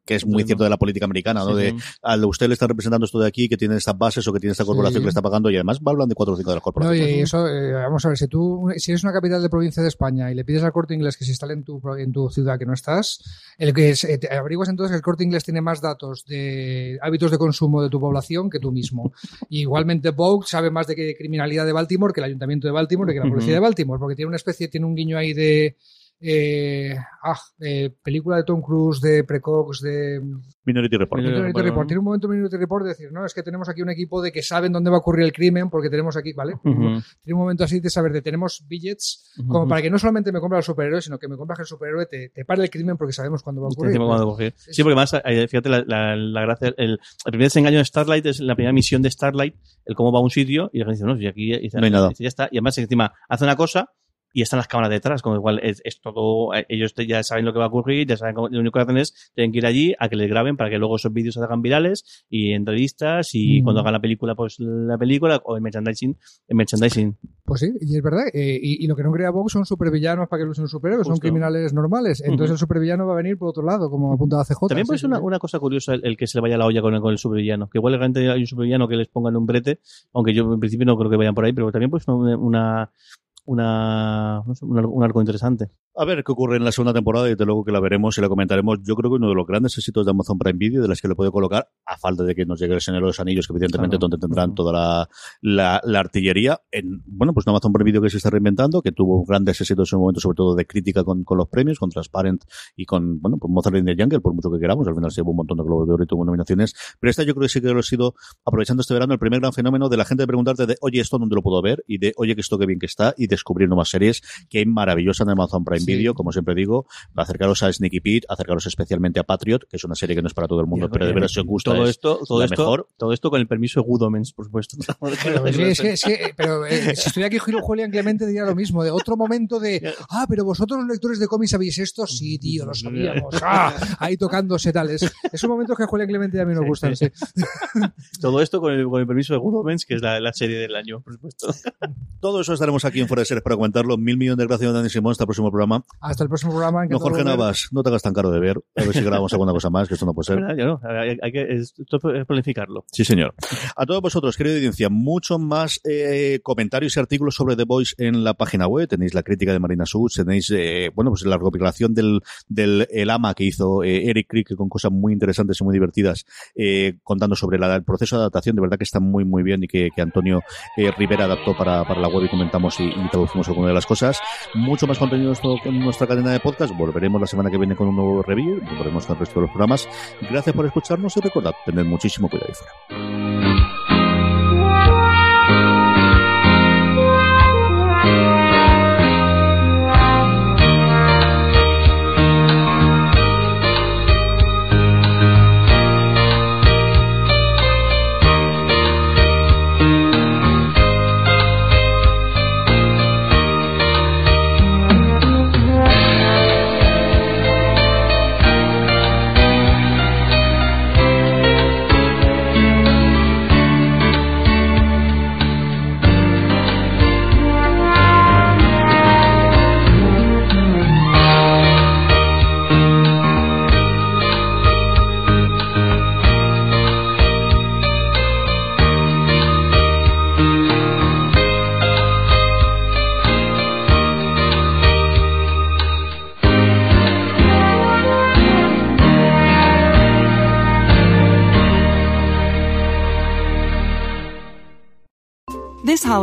que es muy Sí, cierto no. de la política americana, ¿no? Sí, de, sí. al usted le está representando esto de aquí, que tiene estas bases o que tiene esta corporación Sí. que le está pagando y además hablan de cuatro o cinco de las No, corporaciones. y eso, eh, vamos a ver, si tú, si eres una capital de provincia de España y le pides al corte inglés que se instale en tu, pro- en tu ciudad que no estás, el que es, eh, te averiguas entonces que el corte inglés tiene más datos de hábitos de consumo de tu población que tú mismo. Y [laughs] igualmente Vogue sabe más de que criminalidad de Baltimore que el ayuntamiento de Baltimore, que la policía de Baltimore, porque tiene una especie, tiene un guiño ahí de. Eh, ah, eh, película de Tom Cruise, de Precox, de Minority Report. Minority Minority Report. Tiene un momento Minority Report de decir, no, es que tenemos aquí un equipo de que saben dónde va a ocurrir el crimen porque tenemos aquí, ¿vale? Tiene un momento así de saber de tenemos billets como Ujú. para que no solamente me compre el superhéroe, sino que me compras el superhéroe, te, te pare el crimen porque sabemos cuándo va a ocurrir. Sí, porque más, eh, fíjate, la, la, la gracia, el, el primer desengaño de Starlight es la primera misión de Starlight, el cómo va a un sitio y la gente dice, no, si aquí y dice, No hay nada. dice, ya está. Y además, encima, hace una cosa y están las cámaras detrás, con lo cual es, es todo, eh, ellos ya saben lo que va a ocurrir, ya saben cómo, lo único que hacen es, tienen que ir allí a que les graben para que luego esos vídeos se hagan virales y entrevistas y Mm. cuando hagan la película, pues la película o el merchandising, el merchandising. Pues sí, y es verdad. eh, y, y lo que no crea Vogue son supervillanos para que luchen superhéroes, son criminales normales. Entonces el supervillano va a venir por otro lado, como apuntaba CJ. También puede ser una, una cosa curiosa el, el que se le vaya la olla con el, con el supervillano. Que igual realmente hay un supervillano que les pongan un brete, aunque yo en principio no creo que vayan por ahí, pero también pues una, una, una un, un arco interesante. A ver qué ocurre en la segunda temporada y desde luego que la veremos y la comentaremos. Yo creo que uno de los grandes éxitos de Amazon Prime Video, de las que le puede colocar, a falta de que nos llegue el Señor de los Anillos, que evidentemente Claro. donde tendrán toda la, la, la artillería, en, bueno, pues un Amazon Prime Video que se está reinventando, que tuvo grandes éxitos en un momento, sobre todo de crítica con, con los premios, con Transparent y con, bueno, pues Mozart in the Jungle, por mucho que queramos, al final se llevó un montón de globos de oro y tuvo nominaciones, pero esta yo creo que sí que lo ha sido, aprovechando este verano, el primer gran fenómeno de la gente de preguntarte de, oye, ¿esto dónde lo puedo ver? Y de, oye, que esto qué bien que está, y descubrir nuevas series que hay maravillosas en Amazon Prime Sí. Video, como siempre digo, acercaros a Sneaky Pete, acercaros especialmente a Patriot, que es una serie que no es para todo el mundo, pero de veras si os gusta todo es esto, todo esto, mejor. todo esto con el permiso de Good Omens, por supuesto. [laughs] Pero, sí, es que, es que- pero eh, si estoy aquí, Julio- Julián Clemente diría lo mismo, de otro momento de, ah, pero vosotros los lectores de cómics sabéis esto, sí, tío, lo sabíamos, ah, ahí tocándose tales. Esos momentos que a Julián Clemente mí nos gustan, sí. [laughs] todo esto con el, con el permiso de Good Omens, que es la, la serie del año, por supuesto. [laughs] Todo eso estaremos aquí en Fuera de Series para comentarlo. Mil millones de gracias, Dani Simón. Hasta el próximo programa. Hasta el próximo programa. No, Jorge. Navas, no te hagas tan caro de ver. A ver si grabamos alguna cosa más, que esto no puede ser. No, hay, hay que, esto es planificarlo. Sí, señor. A todos vosotros, querida audiencia, mucho más eh, comentarios y artículos sobre The Voice en la página web. Tenéis la crítica de Marina Such, tenéis, eh, bueno, pues la recopilación del, del el ama que hizo eh, Eric Crick con cosas muy interesantes y muy divertidas, eh, contando sobre la- el proceso de adaptación. De verdad que está muy, muy bien y que, que Antonio eh, Rivera adaptó para, para la web y comentamos y, y traducimos alguna de las cosas. Mucho más contenido en nuestro- en nuestra cadena de podcast. Volveremos la semana que viene con un nuevo review. Volveremos con el resto de los programas. Gracias por escucharnos y recordad, tened muchísimo cuidado ahí fuera.